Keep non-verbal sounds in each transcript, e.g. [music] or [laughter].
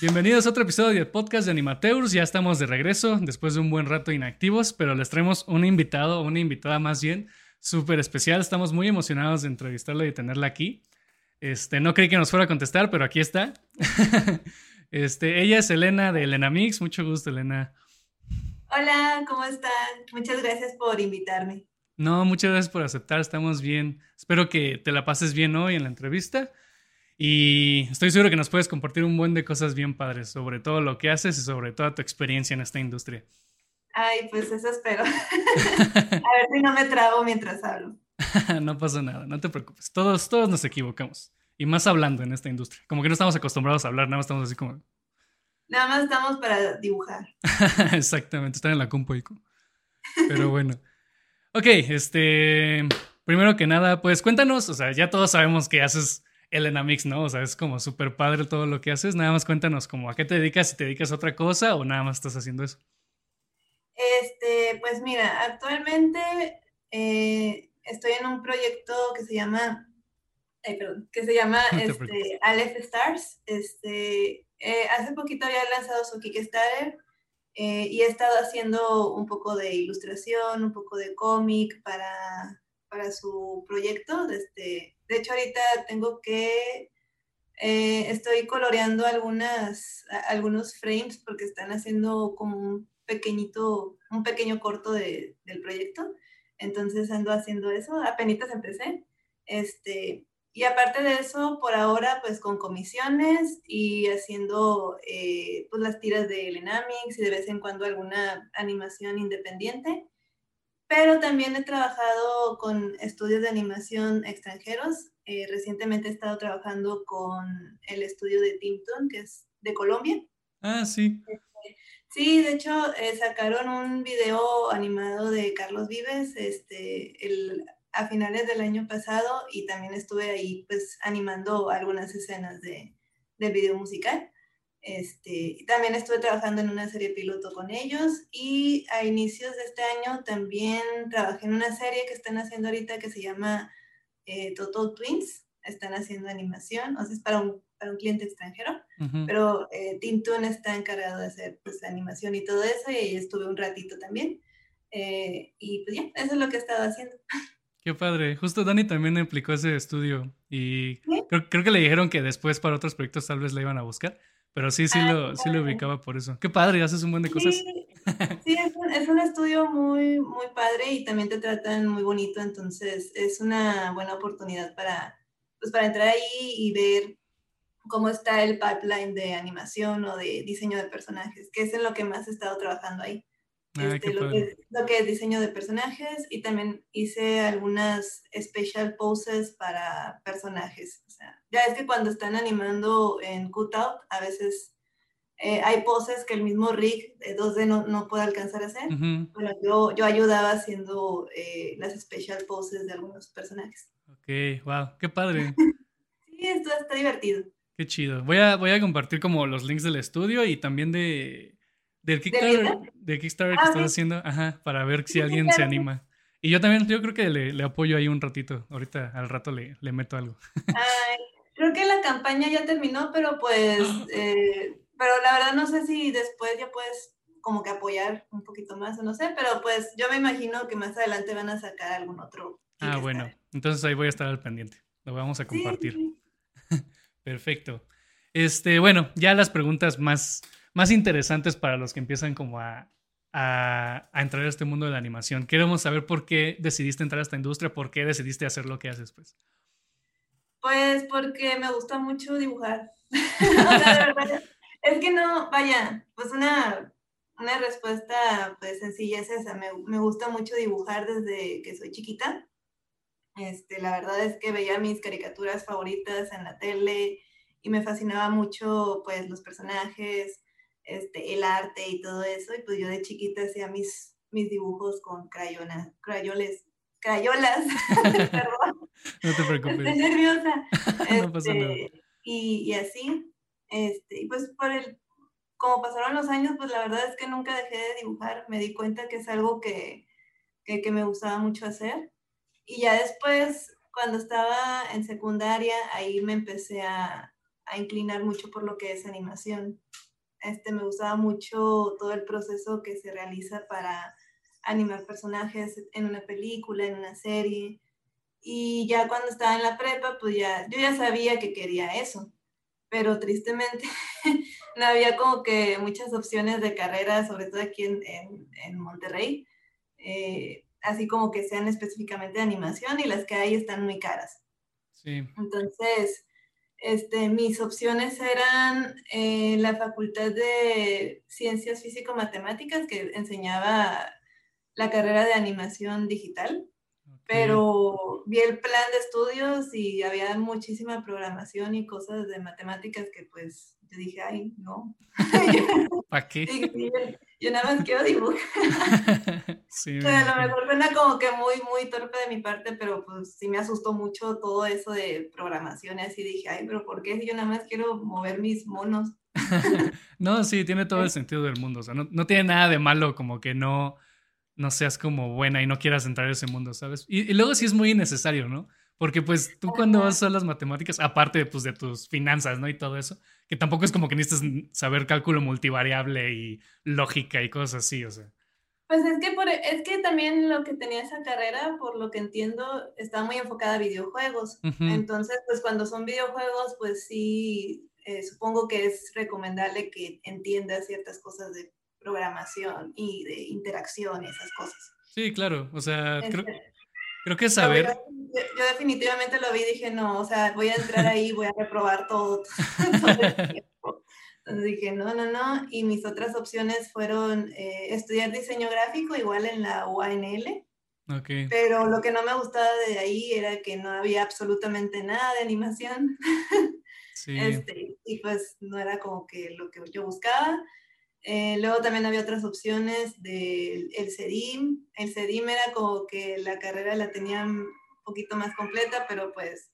Bienvenidos a otro episodio del podcast de Animateurs. Ya estamos de regreso después de un buen rato inactivos, pero les traemos un invitado, una invitada más bien, súper especial. Estamos muy emocionados de entrevistarla y tenerla aquí. Este, no creí que nos fuera a contestar, pero aquí está. [laughs] este, ella es Elena de Elena Mix. Mucho gusto, Elena. Hola, ¿cómo están? Muchas gracias por invitarme. No, muchas gracias por aceptar. Estamos bien. Espero que te la pases bien hoy en la entrevista. Y estoy seguro que nos puedes compartir un buen de cosas bien padres sobre todo lo que haces y sobre toda tu experiencia en esta industria. Ay, pues eso espero. [laughs] [laughs] a ver si no me trago mientras hablo. [laughs] no pasa nada, no te preocupes. Todos, todos nos equivocamos. Y más hablando en esta industria. Como que no estamos acostumbrados a hablar, nada más estamos así como... Nada más estamos para dibujar. Exactamente, estar en la compu Pero bueno. Ok, este... Primero que nada, pues cuéntanos, o sea, ya todos sabemos que haces Elena Mix, ¿no? O sea, es como súper padre todo lo que haces. Nada más cuéntanos como a qué te dedicas, si te dedicas a otra cosa o nada más estás haciendo eso. Este, pues mira, actualmente eh, estoy en un proyecto que se llama, perdón, que se llama [laughs] este, Aleph Stars. Este, eh, hace poquito había lanzado su Kickstarter eh, y he estado haciendo un poco de ilustración, un poco de cómic para, para su proyecto. Este, de hecho, ahorita tengo que, eh, estoy coloreando algunas, algunos frames porque están haciendo como un pequeñito, un pequeño corto de, del proyecto. Entonces ando haciendo eso, apenas empecé. Este, y aparte de eso, por ahora, pues con comisiones y haciendo eh, pues las tiras de Lenamix y de vez en cuando alguna animación independiente pero también he trabajado con estudios de animación extranjeros. Eh, recientemente he estado trabajando con el estudio de Timton, que es de Colombia. Ah, sí. Este, sí, de hecho, eh, sacaron un video animado de Carlos Vives este, el, a finales del año pasado y también estuve ahí pues animando algunas escenas de, de video musical. Este, también estuve trabajando en una serie piloto con ellos y a inicios de este año también trabajé en una serie que están haciendo ahorita que se llama eh, Total Twins. Están haciendo animación, o sea, es para un, para un cliente extranjero, pero eh, Tim Toon está encargado de hacer pues, animación y todo eso y estuve un ratito también. Eh, y pues ya, eso es lo que he estado haciendo. Qué padre. Justo Dani también implicó ese estudio y creo, creo, que le dijeron que después para otros proyectos tal vez la iban a buscar. Pero sí, sí, lo, sí lo ubicaba por eso. Qué padre, haces un buen de cosas. Sí, es, un, es, un, estudio muy, muy padre y también te tratan muy bonito, entonces es una buena oportunidad para, pues para entrar ahí y ver cómo está el pipeline de animación o de diseño de personajes, que es en lo que más he estado trabajando ahí. Ah, este, lo, que, lo, que, es diseño de personajes y también hice algunas special poses para personajes. Sea, ya es que cuando están animando en cutout, a veces eh, hay poses que el mismo rig de 2D no, no puede alcanzar a hacer. Bueno, yo, yo ayudaba haciendo eh, las special poses de algunos personajes. Ok, wow, qué padre. [laughs] sí, esto está divertido. Qué chido. Voy a, voy a compartir como los links del estudio y también de del Kickstarter, ¿De Kickstarter que ah, estás haciendo, ajá, para ver si alguien se anima. Y yo también, yo creo que le, le, apoyo ahí un ratito. Ahorita al rato le, le meto algo. [laughs] Ay, creo que la campaña ya terminó, pero pues, eh, pero la verdad no sé si después ya puedes como que apoyar un poquito más o no sé, pero pues yo me imagino que más adelante van a sacar algún otro. Ah, bueno, entonces ahí voy a estar al pendiente. Lo vamos a compartir. [laughs] Perfecto. Este, bueno, ya las preguntas más más interesantes para los que empiezan como a, a, entrar a este mundo de la animación. Queremos saber por qué decidiste entrar a esta industria, por qué decidiste hacer lo que haces, pues. Pues porque me gusta mucho dibujar. [laughs] es que no, vaya, pues una, una respuesta pues sencilla es esa. Me, me, gusta mucho dibujar desde que soy chiquita. Este, la verdad es que veía mis caricaturas favoritas en la tele y me fascinaba mucho pues los personajes, este, el arte y todo eso, y pues yo de chiquita hacía mis, mis dibujos con crayolas, crayoles, crayolas, [laughs] perdón. No te preocupes. Estoy nerviosa. [laughs] no pasa nada. Este, y, y, así, este, y pues por el, como pasaron los años, pues la verdad es que nunca dejé de dibujar, me di cuenta que es algo que, que, que me gustaba mucho hacer, y ya después, cuando estaba en secundaria, ahí me empecé a, a inclinar mucho por lo que es animación. Este, me gustaba mucho todo el proceso que se realiza para animar personajes en una película, en una serie. Y ya cuando estaba en la prepa, pues ya, yo ya sabía que quería eso, pero tristemente [laughs] no había como que muchas opciones de carrera, sobre todo aquí en, en, Monterrey, eh, así como que sean específicamente de animación y las que hay están muy caras. Sí. Entonces, este, mis opciones eran eh, la Facultad de Ciencias Físico-Matemáticas, que enseñaba la carrera de animación digital, pero vi el plan de estudios y había muchísima programación y cosas de matemáticas que pues yo dije, ay, no. [laughs] ¿Para qué? [laughs] yo, nada más quiero dibujar. [laughs] sí, a lo mejor suena como que muy, muy torpe de mi parte, pero pues sí me asustó mucho todo eso de programación y así dije, ay, pero ¿por qué si yo nada más quiero mover mis monos? [laughs] no, sí, tiene todo el sentido del mundo, o sea, no, no tiene nada de malo como que no no seas como buena y no quieras entrar en ese mundo, ¿sabes? Y, luego sí es muy innecesario, ¿no? Porque pues tú cuando vas a las matemáticas, aparte pues, de tus finanzas, ¿no? Y todo eso, que tampoco es como que necesites saber cálculo multivariable y lógica y cosas así, o sea. Pues es que, por, es que también lo que tenía esa carrera, por lo que entiendo, está muy enfocada a videojuegos. Entonces, pues cuando son videojuegos, pues sí, eh, supongo que es recomendable que entiendas ciertas cosas de programación y de interacción y esas cosas. Sí, claro, o sea, creo, este, creo que saber... Yo, definitivamente lo vi y dije, no, o sea, voy a entrar ahí, voy a reprobar todo, [laughs] Entonces dije, no, no, no. Y mis otras opciones fueron eh, estudiar diseño gráfico, igual en la UANL. Okay. Pero lo que no me gustaba de ahí era que no había absolutamente nada de animación. [laughs] Sí. Este, y pues no era como que lo que yo buscaba. Eh, luego también había otras opciones del el CEDIM. El CEDIM era como que la carrera la tenían un poquito más completa, pero pues,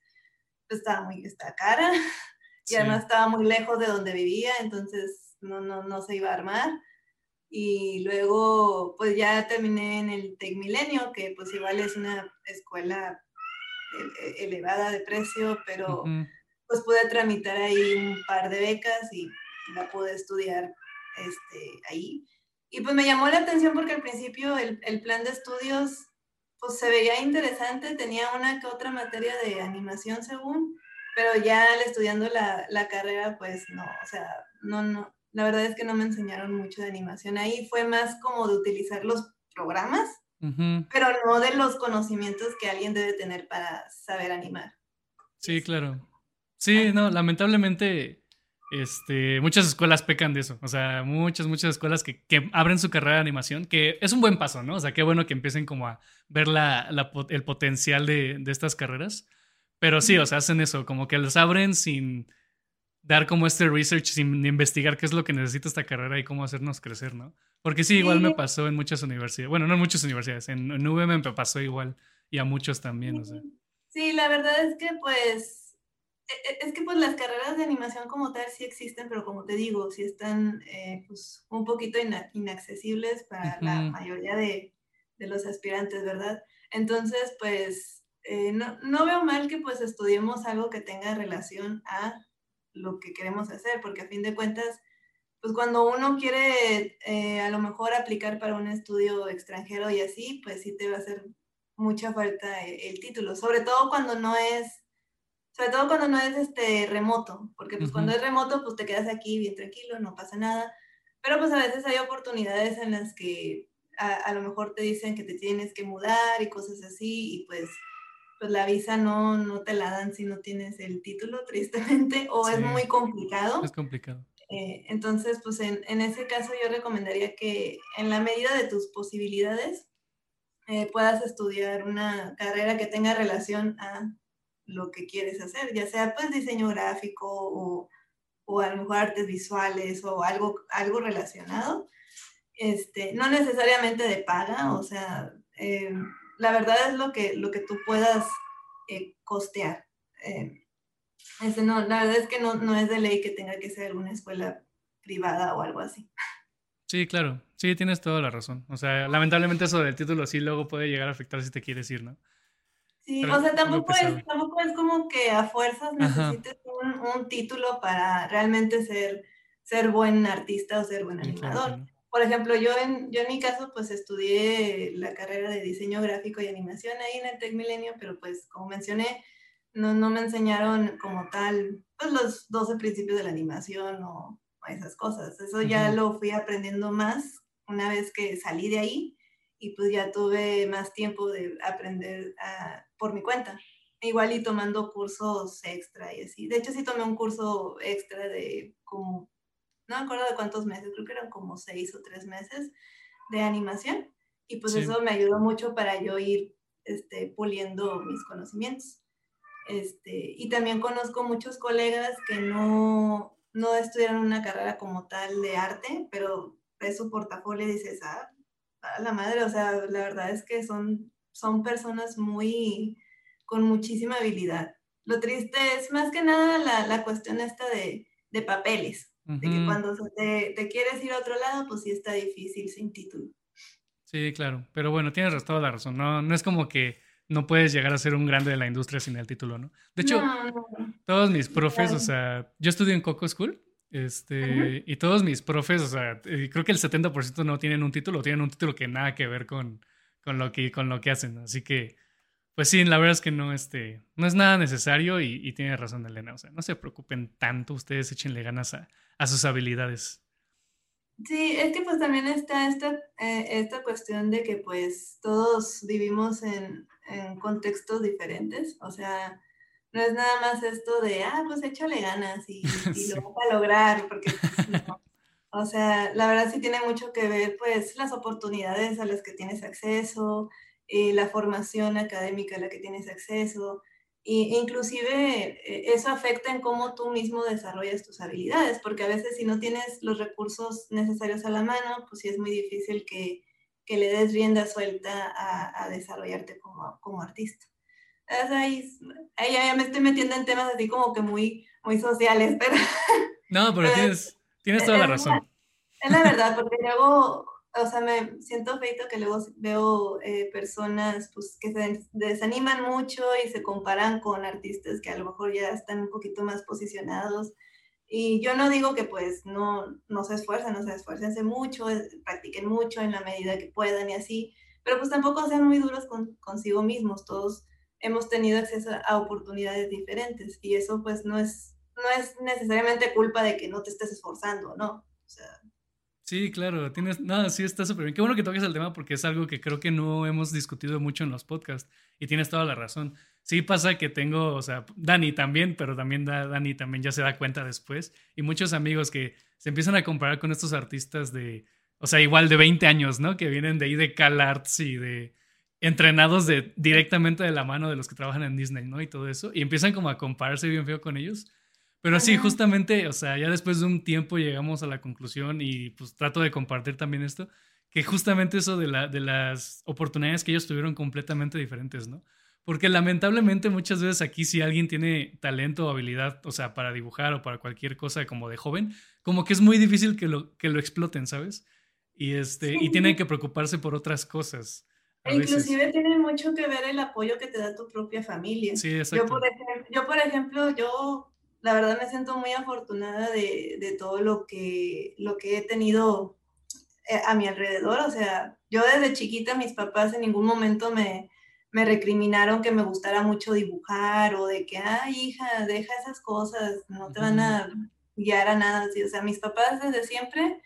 pues estaba muy está cara [laughs] y además estaba muy lejos de donde vivía, entonces no, no, no se iba a armar. Y luego pues ya terminé en el Tec Milenio, que pues igual es una escuela elevada de precio, pero pues pude tramitar ahí un par de becas y la pude estudiar este, ahí. Y pues me llamó la atención porque al principio el, el, plan de estudios pues se veía interesante, tenía una que otra materia de animación según, pero ya al estudiando la, la, carrera pues no, o sea, no, no, la verdad es que no me enseñaron mucho de animación ahí, fue más como de utilizar los programas, pero no de los conocimientos que alguien debe tener para saber animar. Sí, claro. Sí, no, lamentablemente este, muchas escuelas pecan de eso. O sea, muchas, muchas escuelas que, abren su carrera de animación, que es un buen paso, ¿no? O sea, qué bueno que empiecen como a ver la, el potencial de, estas carreras. Pero sí, o sea, hacen eso, como que los abren sin dar como este research, sin investigar qué es lo que necesita esta carrera y cómo hacernos crecer, ¿no? Porque sí, igual me pasó en muchas universidades. Bueno, no en muchas universidades, en, en UVM me pasó igual y a muchos también, o sea. Sí, la verdad es que pues es que pues las carreras de animación como tal sí existen, pero como te digo, sí están eh, pues un poquito inaccesibles para la mayoría de, de, los aspirantes, ¿verdad? Entonces, pues eh, no, no, veo mal que pues estudiemos algo que tenga relación a lo que queremos hacer, porque a fin de cuentas, pues cuando uno quiere eh, a lo mejor aplicar para un estudio extranjero y así, pues sí te va a hacer mucha falta el título, sobre todo cuando no es sobre todo cuando no es este remoto, porque pues cuando es remoto pues te quedas aquí bien tranquilo, no pasa nada, pero pues a veces hay oportunidades en las que a, lo mejor te dicen que te tienes que mudar y cosas así y pues pues la visa no, no te la dan si no tienes el título, [laughs] tristemente, o es muy complicado. Es complicado. Eh, entonces, pues en, en, ese caso yo recomendaría que en la medida de tus posibilidades eh, puedas estudiar una carrera que tenga relación a lo que quieres hacer, ya sea pues diseño gráfico o, o a lo mejor artes visuales o algo, algo relacionado. Este, no necesariamente de paga, o sea, eh, la verdad es lo que, lo que tú puedas eh, costear. Eh, este, no, la verdad es que no, no es de ley que tenga que ser una escuela privada o algo así. Sí, claro, sí, tienes toda la razón. O sea, lamentablemente eso del título sí luego puede llegar a afectar si te quieres ir, ¿no? Sí, o sea, tampoco es, tampoco es como que a fuerzas necesites un, un, título para realmente ser, ser buen artista o ser buen animador. Por ejemplo, yo en, yo en mi caso, pues estudié la carrera de diseño gráfico y animación ahí en el Tech Milenio, pero pues como mencioné, no, no me enseñaron como tal, pues los 12 principios de la animación o, esas cosas. Eso ya lo fui aprendiendo más una vez que salí de ahí y pues ya tuve más tiempo de aprender ah, por mi cuenta. Igual y tomando cursos extra y así. De hecho, sí tomé un curso extra de como, no me acuerdo de cuántos meses, creo que eran como seis o tres meses de animación. Y pues eso me ayudó mucho para yo ir este, puliendo mis conocimientos. Este, y también conozco muchos colegas que no, no estudiaron una carrera como tal de arte, pero ves su portafolio y dices, ah, la madre, o sea, la verdad es que son, son personas muy, con muchísima habilidad. Lo triste es más que nada la, la cuestión esta de, de papeles, de que cuando te, te, quieres ir a otro lado, pues sí está difícil sin título. Sí, claro, pero bueno, tienes toda la razón, no, no es como que no puedes llegar a ser un grande de la industria sin el título, ¿no? De hecho, todos mis profes, o sea, yo estudio en Coco School este, y todos mis profes, o sea, eh, creo que el 70% no tienen un título, tienen un título que nada que ver con, con, lo, que, con lo que hacen. Así que, pues sí, la verdad es que no, este, no es nada necesario y, tiene razón Elena. O sea, no se preocupen tanto, ustedes échenle ganas a, a sus habilidades. Sí, es que pues también está esta, eh, esta cuestión de que pues todos vivimos en, en contextos diferentes. O sea, no es nada más esto de, ah, pues échale ganas y, [laughs] lo vas a lograr, porque pues, O sea, la verdad sí tiene mucho que ver, pues, las oportunidades a las que tienes acceso, eh, la formación académica a la que tienes acceso, e inclusive eh, eso afecta en cómo tú mismo desarrollas tus habilidades, porque a veces si no tienes los recursos necesarios a la mano, pues sí es muy difícil que, que le des rienda suelta a, a desarrollarte como, como artista. Ahí, ya me estoy metiendo en temas así como que muy, muy sociales, pero... No, pero [laughs] tienes, tienes toda la razón. Es la verdad, porque luego, o sea, me siento feito que luego veo eh, personas pues, que se desaniman mucho y se comparan con artistas que a lo mejor ya están un poquito más posicionados. Y yo no digo que pues no, no se esfuercen, no se esfuercense mucho, practiquen mucho en la medida que puedan y así, pero pues tampoco sean muy duros con, consigo mismos. Todos hemos tenido acceso a oportunidades diferentes y eso pues no es, no es necesariamente culpa de que no te estés esforzando, ¿no? O sea, Sí, claro, tienes, no, sí está súper bien. Qué bueno que toques el tema porque es algo que creo que no hemos discutido mucho en los podcasts y tienes toda la razón. Sí pasa que tengo, o sea, Dani también, pero también Dani también ya se da cuenta después y muchos amigos que se empiezan a comparar con estos artistas de, o sea, igual de 20 años, ¿no? Que vienen de ahí de CalArts y de, entrenados de, directamente de la mano de los que trabajan en Disney, ¿no? Y todo eso. Y empiezan como a compararse bien feo con ellos. Pero sí, justamente, o sea, ya después de un tiempo llegamos a la conclusión y pues trato de compartir también esto, que justamente eso de, la, de las oportunidades que ellos tuvieron completamente diferentes, ¿no? Porque lamentablemente muchas veces aquí si alguien tiene talento o habilidad, o sea, para dibujar o para cualquier cosa como de joven, como que es muy difícil que lo, que lo exploten, ¿sabes? Y, este, y tienen que preocuparse por otras cosas. E inclusive tiene mucho que ver el apoyo que te da tu propia familia. Sí, yo, por ejemplo, yo, por ejemplo, yo la verdad me siento muy afortunada de, de todo lo que, lo que he tenido eh, a mi alrededor. O sea, yo desde chiquita mis papás en ningún momento me, me recriminaron que me gustara mucho dibujar o de que, ay, hija, deja esas cosas, no te van a guiar a nada. O sea, mis papás desde siempre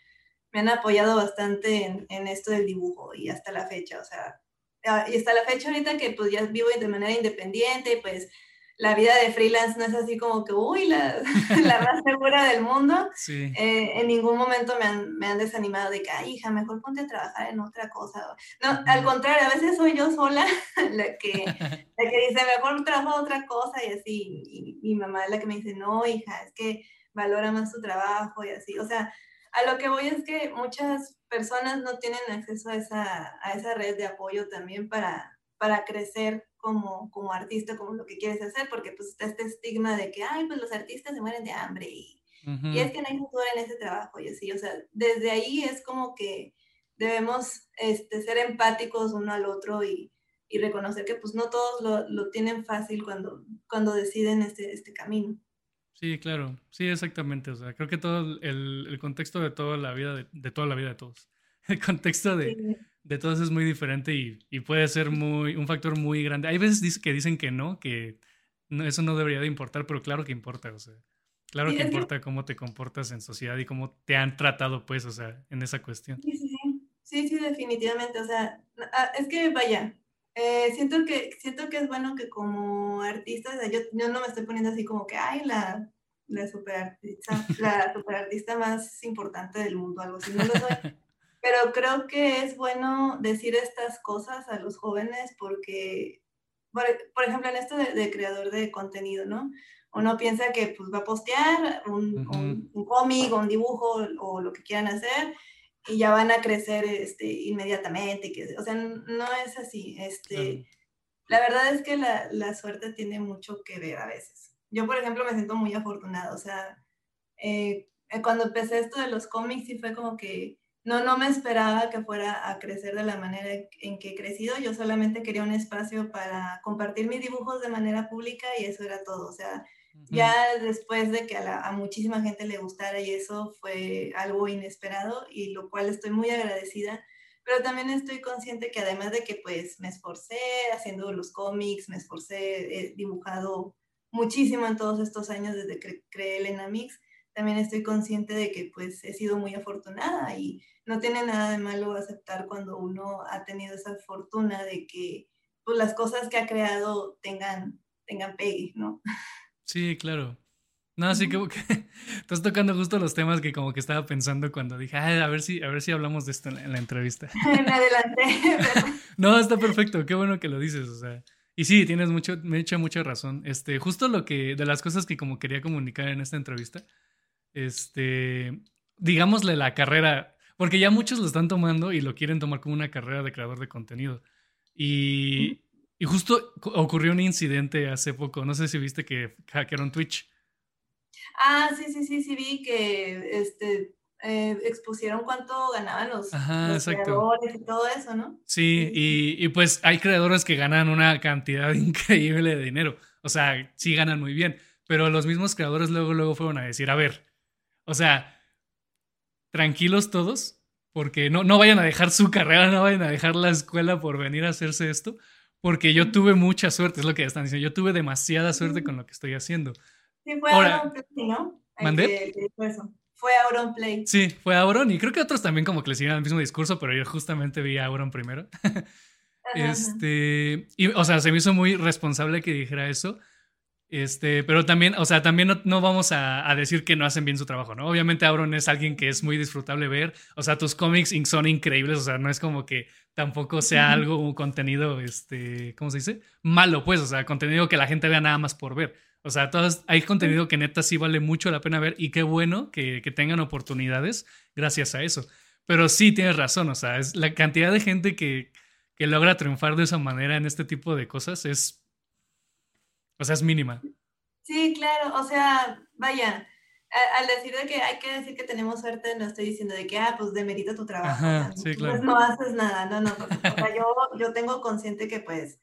me han apoyado bastante en, en, esto del dibujo y hasta la fecha. O sea, Ah, y hasta la fecha ahorita que pues ya vivo de manera independiente, pues la vida de freelance no es así como que, uy, la, [laughs] la más segura del mundo. Sí. Eh, en ningún momento me han, me han, desanimado de que, ay, hija, mejor ponte a trabajar en otra cosa. No, al contrario, a veces soy yo sola [laughs] la que, [laughs] la que dice, mejor trabajo otra cosa y así. Y mi mamá es la que me dice, no, hija, es que valora más tu trabajo y así. O sea, a lo que voy es que muchas personas no tienen acceso a esa, a esa red de apoyo también para, para crecer como, como artista, como lo que quieres hacer, porque pues está este estigma de que, ay, pues los artistas se mueren de hambre y, y es que no hay futuro en ese trabajo y así, o sea, desde ahí es como que debemos este, ser empáticos uno al otro y, y reconocer que pues no todos lo, lo tienen fácil cuando, cuando deciden este, este camino. Sí, claro, sí, exactamente. O sea, creo que todo el, el contexto de toda la vida, de, de, toda la vida de todos, [laughs] el contexto de, de todos es muy diferente y, y, puede ser muy, un factor muy grande. Hay veces que dicen que no, que no, eso no debería de importar, pero claro que importa, o sea, claro que importa cómo te comportas en sociedad y cómo te han tratado, pues, o sea, en esa cuestión. Sí, sí, sí, sí, definitivamente, o sea, ah, es que vaya, eh, siento, que, siento que es bueno que como artista, yo, yo, no me estoy poniendo así como que, ay, la, la superartista, la [laughs] superartista más importante del mundo, algo así, no lo soy. [laughs] Pero creo que es bueno decir estas cosas a los jóvenes porque, por, por ejemplo, en esto de, de, creador de contenido, ¿no? Uno piensa que pues, va a postear un, uh -huh. un, un cómic o un dibujo o lo que quieran hacer y ya van a crecer este, inmediatamente. Que, o sea, no es así. Este, La verdad es que la, la, suerte tiene mucho que ver a veces. Yo, por ejemplo, me siento muy afortunada. O sea, eh, cuando empecé esto de los cómics, sí fue como que no, no me esperaba que fuera a crecer de la manera en que he crecido. Yo solamente quería un espacio para compartir mis dibujos de manera pública y eso era todo. O sea, ya después de que a, la, a, muchísima gente le gustara y eso fue algo inesperado y lo cual estoy muy agradecida, pero también estoy consciente que además de que pues me esforcé haciendo los cómics, me esforcé, he dibujado muchísimo en todos estos años desde que creé el Enamix, también estoy consciente de que pues he sido muy afortunada y no tiene nada de malo aceptar cuando uno ha tenido esa fortuna de que pues las cosas que ha creado tengan, tengan pegue, ¿no? Sí, claro. No, sí, como que [laughs] estás tocando justo los temas que como que estaba pensando cuando dije, a ver si, a ver si hablamos de esto en la, en la entrevista. [laughs] Me adelanté. [laughs] no, está perfecto, qué bueno que lo dices, o sea. Y sí, tienes mucho, me echa mucha razón. Este, justo lo que, de las cosas que como quería comunicar en esta entrevista, este, digámosle la carrera, porque ya muchos lo están tomando y lo quieren tomar como una carrera de creador de contenido. Y, y justo ocurrió un incidente hace poco, no sé si viste que hackearon Twitch. Ah, sí, sí, sí, sí, vi que este, eh, expusieron cuánto ganaban los, Ajá, los creadores y todo eso, ¿no? Sí, y, y, pues hay creadores que ganan una cantidad [laughs] increíble de dinero. O sea, sí ganan muy bien, pero los mismos creadores luego, luego fueron a decir, a ver, o sea, tranquilos todos, porque no, no vayan a dejar su carrera, no vayan a dejar la escuela por venir a hacerse esto porque yo tuve mucha suerte, es lo que están diciendo. Yo tuve demasiada suerte con lo que estoy haciendo. Sí, fue Ahora, Auron Play, ¿no? ¿Mandé? Fue Auron Play. Sí, fue Auron y creo que otros también como que le siguieron el mismo discurso, pero yo justamente vi a Auron primero. [laughs] este, y, o sea, se me hizo muy responsable que dijera eso. Este, pero también, o sea, también no, no vamos a, a, decir que no hacen bien su trabajo, ¿no? Obviamente Auron es alguien que es muy disfrutable ver, o sea, tus cómics son increíbles, o sea, no es como que tampoco sea algo, un contenido, este, ¿cómo se dice? Malo, pues, o sea, contenido que la gente vea nada más por ver. O sea, todos, hay contenido que neta sí vale mucho la pena ver y qué bueno que, que tengan oportunidades gracias a eso. Pero sí tienes razón, o sea, es la cantidad de gente que, que logra triunfar de esa manera en este tipo de cosas es o sea, es mínima. Sí, claro, o sea, vaya, al decir de que hay que decir que tenemos suerte, no estoy diciendo de que, ah, pues demerita tu trabajo. Ajá, o sea, sí, claro. Pues no haces nada, no, no. Pues, o sea, yo, yo tengo consciente que pues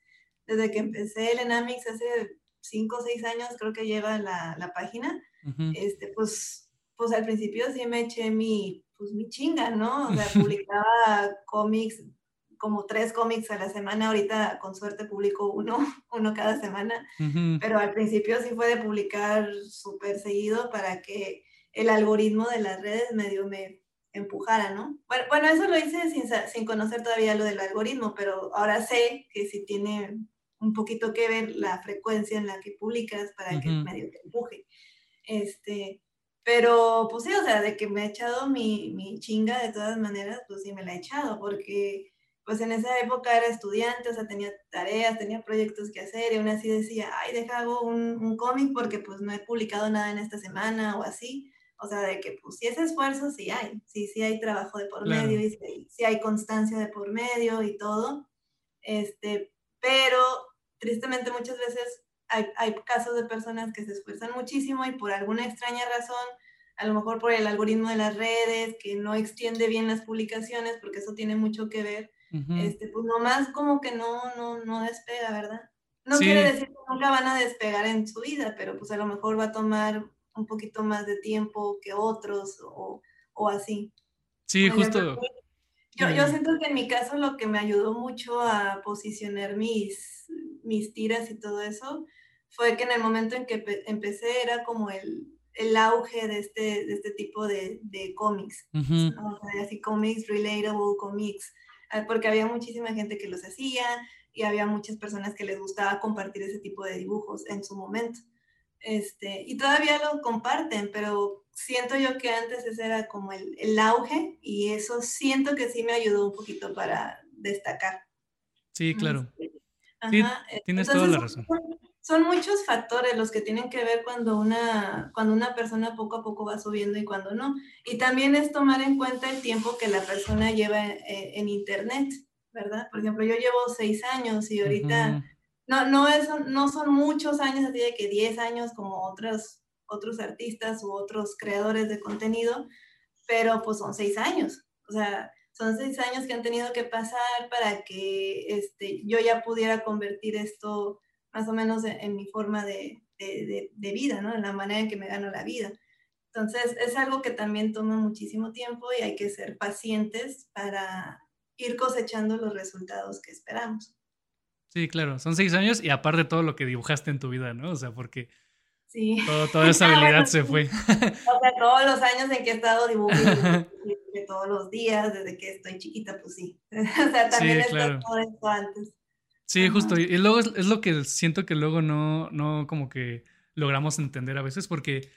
desde que empecé el Enamix hace cinco o seis años, creo que lleva la, la página, uh -huh. este, pues, pues al principio sí me eché mi, pues mi chinga, ¿no? O sea, [laughs] publicaba cómics como tres cómics a la semana, ahorita con suerte publico uno, [laughs] uno cada semana, uh -huh. pero al principio sí fue de publicar súper seguido para que el algoritmo de las redes medio me empujara, ¿no? Bueno, bueno eso lo hice sin, sin conocer todavía lo del algoritmo, pero ahora sé que sí tiene un poquito que ver la frecuencia en la que publicas para uh -huh. que medio te empuje. Este, pero pues sí, o sea, de que me he echado mi, mi chinga de todas maneras, pues sí me la he echado, porque pues en esa época era estudiante, o sea, tenía tareas, tenía proyectos que hacer y aún así decía, ay, deja hago un, un cómic porque pues no he publicado nada en esta semana o así. O sea, de que pues si ese esfuerzo sí hay, sí, sí hay trabajo de por claro. medio y sí, sí, hay constancia de por medio y todo. Este, pero tristemente muchas veces hay, hay casos de personas que se esfuerzan muchísimo y por alguna extraña razón a lo mejor por el algoritmo de las redes, que no extiende bien las publicaciones, porque eso tiene mucho que ver, este, pues nomás como que no, no, no despega, ¿verdad? No quiere decir que nunca van a despegar en su vida, pero pues a lo mejor va a tomar un poquito más de tiempo que otros o, o así. Sí, justo. Yo, yo, siento que en mi caso lo que me ayudó mucho a posicionar mis, mis tiras y todo eso fue que en el momento en que empecé era como el, el auge de este, de este tipo de, de cómics, así cómics, relatable cómics, porque había muchísima gente que los hacía y había muchas personas que les gustaba compartir ese tipo de dibujos en su momento. Este, y todavía lo comparten, pero siento yo que antes ese era como el, el auge y eso siento que sí me ayudó un poquito para destacar. Sí, claro. Este, sí, tienes toda la razón son muchos factores los que tienen que ver cuando una, cuando una persona poco a poco va subiendo y cuando no. Y también es tomar en cuenta el tiempo que la persona lleva eh, en, Internet, ¿verdad? Por ejemplo, yo llevo seis años y ahorita no, no, es, no son muchos años, así de que diez años como otros, otros artistas u otros creadores de contenido, pero pues son seis años. O sea, son seis años que han tenido que pasar para que este, yo ya pudiera convertir esto más o menos en, mi forma de, vida, ¿no? En la manera en que me gano la vida. Entonces, es algo que también toma muchísimo tiempo y hay que ser pacientes para ir cosechando los resultados que esperamos. Sí, claro, son seis años y aparte todo lo que dibujaste en tu vida, ¿no? O sea, porque sí. toda esa [laughs] habilidad se fue. o sea, todos los años en que he estado dibujando, [laughs] todos los días, desde que estoy chiquita, pues sí. [laughs] o sea, también sí, claro. todo esto antes. Sí, justo. Y luego es, lo que siento que luego no, no como que logramos entender a veces, porque,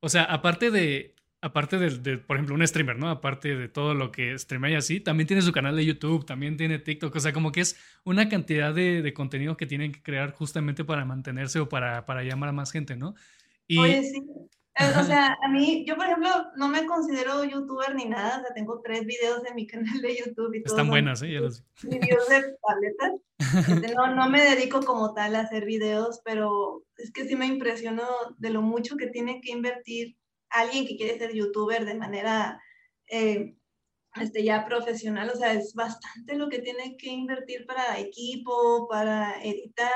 o sea, aparte de, aparte de, por ejemplo, un streamer, ¿no? Aparte de todo lo que streamea y así, también tiene su canal de YouTube, también tiene TikTok, o sea, como que es una cantidad de, contenido que tienen que crear justamente para mantenerse o para, para llamar a más gente, ¿no? Y, Oye, sí. O sea, a mí, yo por ejemplo, no me considero youtuber ni nada, o sea, tengo tres videos en mi [laughs] canal de YouTube y todo. Están buenas, ¿eh? Ya los... [laughs] Videos de tabletas. Este, no, no me dedico como tal a hacer videos, pero es que sí me impresionó de lo mucho que tiene que invertir alguien que quiere ser youtuber de manera eh, este, ya profesional, o sea, es bastante lo que tiene que invertir para equipo, para editar,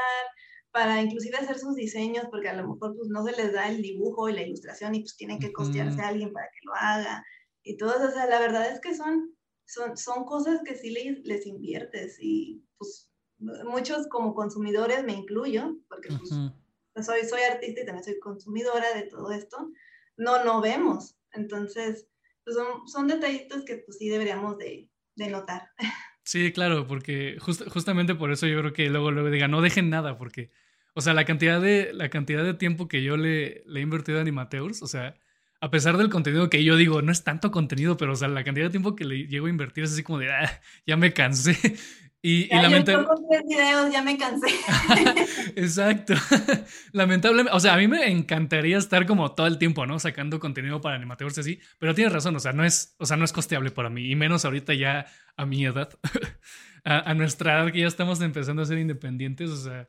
para inclusive hacer sus diseños, porque a lo mejor pues no se les da el dibujo y la ilustración y pues tienen que costearse a alguien para que lo haga y todo eso. O sea, la verdad es que son, son, son cosas que sí les, les inviertes y pues muchos como consumidores, me incluyo, porque pues, soy, soy artista y también soy consumidora de todo esto, no, no vemos. Entonces, pues son, son detallitos que pues sí deberíamos de, de notar. [laughs] Sí, claro, porque justamente por eso yo creo que luego luego diga, no dejen nada, porque o sea, la cantidad de, la cantidad de tiempo que yo le, le he invertido a Animateurs, o sea, a pesar del contenido que yo digo, no es tanto contenido, pero o sea, la cantidad de tiempo que le llego a invertir es así como de, ah, ya me cansé. [laughs] Y, ya, lamentablemente... videos, ya me cansé. [laughs] Exacto. [laughs] lamentablemente, o sea, a mí me encantaría estar como todo el tiempo, ¿no? Sacando contenido para animateurs así, pero tienes razón, o sea, no es, o sea, no es costeable para mí, y menos ahorita ya a mi edad, a, a nuestra edad que ya estamos empezando a ser independientes, o sea,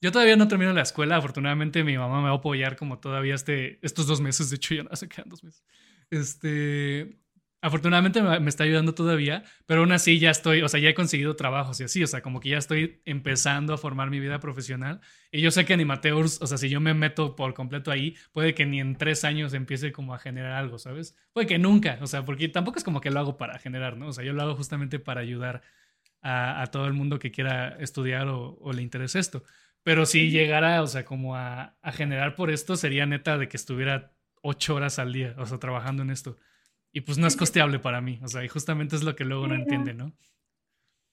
yo todavía no termino la escuela. Afortunadamente, mi mamá me va a apoyar como todavía este, estos dos meses. De hecho, ya no se quedan dos meses. Este, afortunadamente me, está ayudando todavía, pero aún así ya estoy, o sea, ya he conseguido trabajos y así, o sea, como que ya estoy empezando a formar mi vida profesional. Y yo sé que Animateurs, o sea, si yo me meto por completo ahí, puede que ni en tres años empiece como a generar algo, ¿sabes? Puede que nunca, o sea, porque tampoco es como que lo hago para generar, ¿no? O sea, yo lo hago justamente para ayudar a, todo el mundo que quiera estudiar o, o le interese esto. Pero si llegara, o sea, como a, generar por esto, sería neta de que estuviera ocho horas al día, o sea, trabajando en esto. Y pues no es costeable para mí, o sea, y justamente es lo que luego no entiende, ¿no?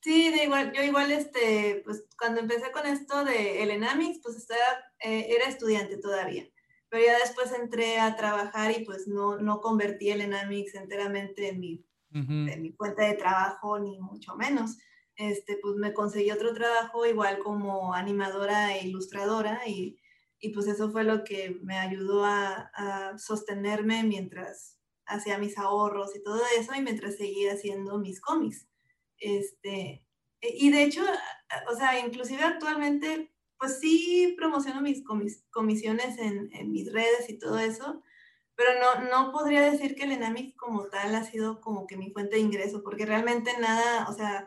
Sí, de igual, yo igual, este, pues cuando empecé con esto de el Enamix, pues estaba, eh, era estudiante todavía, pero ya después entré a trabajar y pues no, no convertí el Enamix enteramente en mi, en mi cuenta de trabajo, ni mucho menos este, pues me conseguí otro trabajo igual como animadora e ilustradora y, y pues eso fue lo que me ayudó a, a, sostenerme mientras hacía mis ahorros y todo eso y mientras seguía haciendo mis cómics. Este, y de hecho, o sea, inclusive actualmente, pues sí promociono mis comisiones en, en, mis redes y todo eso, pero no, no podría decir que el Enamix como tal ha sido como que mi fuente de ingreso, porque realmente nada, o sea,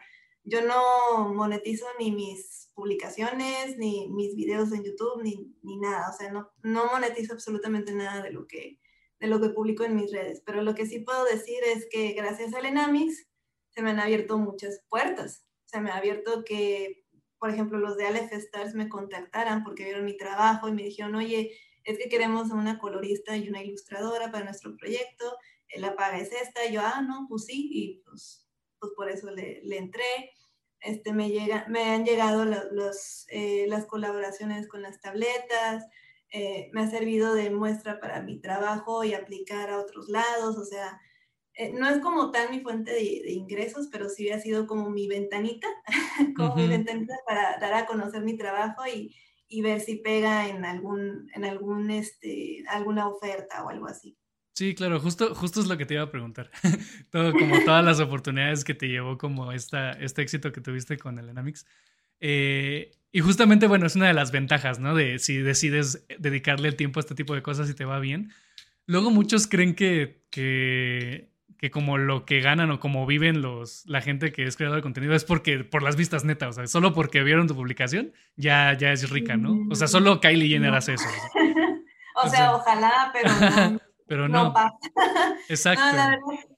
yo no monetizo ni mis publicaciones, ni mis videos en YouTube, ni, ni nada. O sea, no, no monetizo absolutamente nada de lo, que, de lo que publico en mis redes. Pero lo que sí puedo decir es que gracias al Enamix se me han abierto muchas puertas. Se me ha abierto que, por ejemplo, los de Aleph Stars me contactaran porque vieron mi trabajo y me dijeron, oye, es que queremos una colorista y una ilustradora para nuestro proyecto, la paga es esta, y yo, ah, no, pues sí, y pues, pues por eso le, le entré. Este, me, llega, me han llegado los, eh, las colaboraciones con las tabletas, eh, me ha servido de muestra para mi trabajo y aplicar a otros lados, o sea, eh, no es como tal mi fuente de, ingresos, pero sí ha sido como mi ventanita, [laughs] como mi ventanita para dar a conocer mi trabajo y, y ver si pega en algún, en algún, este, alguna oferta o algo así. Sí, claro, justo, justo es lo que te iba a preguntar. [laughs] Todo, como todas las oportunidades que te llevó como esta, este éxito que tuviste con el Enamix. Eh, y justamente, bueno, es una de las ventajas, ¿no? De si decides dedicarle el tiempo a este tipo de cosas y te va bien. Luego muchos creen que, que que como lo que ganan o como viven los, la gente que es creador de contenido es porque por las vistas netas, o sea, solo porque vieron tu publicación ya, ya es rica, ¿no? O sea, solo Kylie Jenner hace eso. o, sea, [laughs] ojalá, pero [laughs] no. Pero no. [laughs] Exacto.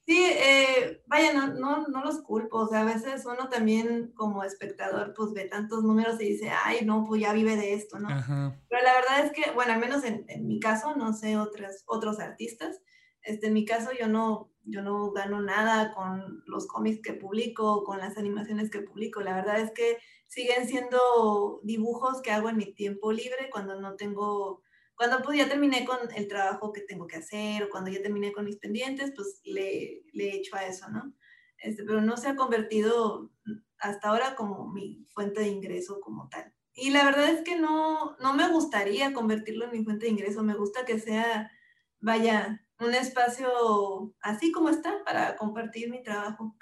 sí, eh, vaya, no, no, no, los culpo, o sea, a veces uno también como espectador pues ve tantos números y dice, ay, no, pues ya vive de esto, ¿no? Pero la verdad es que, bueno, al menos en, en mi caso, no sé otras, otros artistas, este, en mi caso yo no, yo no gano nada con los cómics que publico, con las animaciones que publico. La verdad es que siguen siendo dibujos que hago en mi tiempo libre cuando no tengo, cuando pues ya terminé con el trabajo que tengo que hacer o cuando ya terminé con mis pendientes, pues le, le he hecho a eso, ¿no? Este, pero no se ha convertido hasta ahora como mi fuente de ingreso como tal. Y la verdad es que no, no me gustaría convertirlo en mi fuente de ingreso, me gusta que sea, vaya, un espacio así como está para compartir mi trabajo.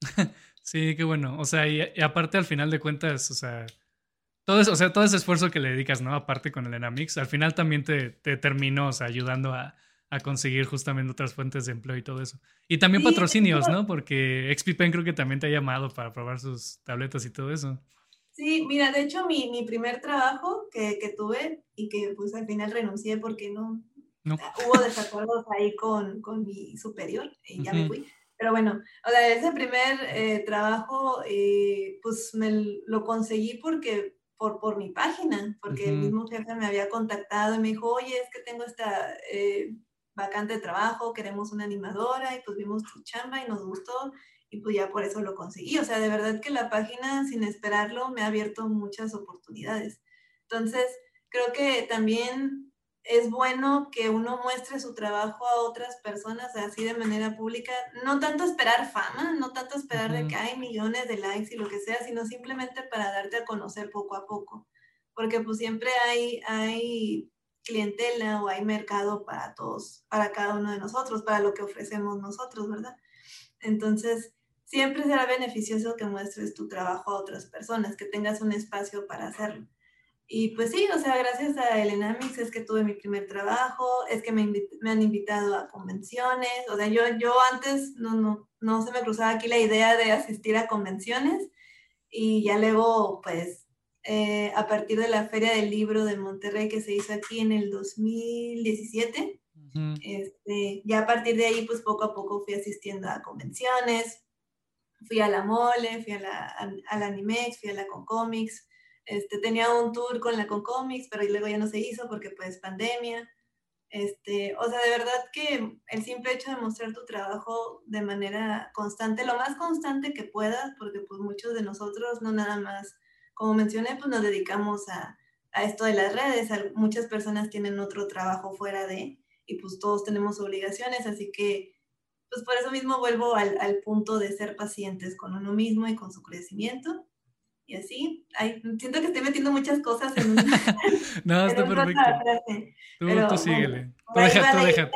[laughs] Sí, qué bueno. O sea, y, aparte al final de cuentas, o sea, todo, o sea, todo ese esfuerzo que le dedicas, ¿no? Aparte con el Enamix, al final también te, te terminó, o sea, ayudando a, a, conseguir justamente otras fuentes de empleo y todo eso. Y también patrocinios, ¿no? Porque XPPen creo que también te ha llamado para probar sus tabletas y todo eso. Sí, mira, de hecho mi, mi primer trabajo que, que, tuve y que pues al final renuncié porque no, Hubo desacuerdos ahí con, con, mi superior y ya me fui. Pero bueno, o sea, ese primer eh, trabajo, eh, pues me lo conseguí porque, por, por mi página, porque el mismo jefe me había contactado y me dijo, oye, es que tengo esta eh, vacante de trabajo, queremos una animadora y pues vimos tu chamba y nos gustó y pues ya por eso lo conseguí. O sea, de verdad que la página, sin esperarlo, me ha abierto muchas oportunidades. Entonces, creo que también es bueno que uno muestre su trabajo a otras personas así de manera pública, no tanto esperar fama, no tanto esperar de que hay millones de likes y lo que sea, sino simplemente para darte a conocer poco a poco, porque pues siempre hay, hay clientela o hay mercado para todos, para cada uno de nosotros, para lo que ofrecemos nosotros, ¿verdad? Entonces, siempre será beneficioso que muestres tu trabajo a otras personas, que tengas un espacio para hacerlo. Y pues sí, o sea, gracias a Elena Mix es que tuve mi primer trabajo, es que me, me, han invitado a convenciones, o sea, yo, yo antes no, no, no se me cruzaba aquí la idea de asistir a convenciones y ya luego, pues, eh, a partir de la Feria del Libro de Monterrey que se hizo aquí en el 2017, este, ya a partir de ahí, pues poco a poco fui asistiendo a convenciones, fui a la Mole, fui a la, a, la Animex, fui a la Concomics, este, tenía un tour con la Concomics, pero luego ya no se hizo porque pues pandemia. Este, o sea, de verdad que el simple hecho de mostrar tu trabajo de manera constante, lo más constante que puedas, porque pues muchos de nosotros no nada más, como mencioné, pues nos dedicamos a, a esto de las redes. Muchas personas tienen otro trabajo fuera de, y pues todos tenemos obligaciones, así que pues por eso mismo vuelvo al, al punto de ser pacientes con uno mismo y con su crecimiento y así. siento que estoy metiendo muchas cosas en una. [laughs] [laughs] no, está perfecto. Tú, Pero, tú síguele. Tú, déjate.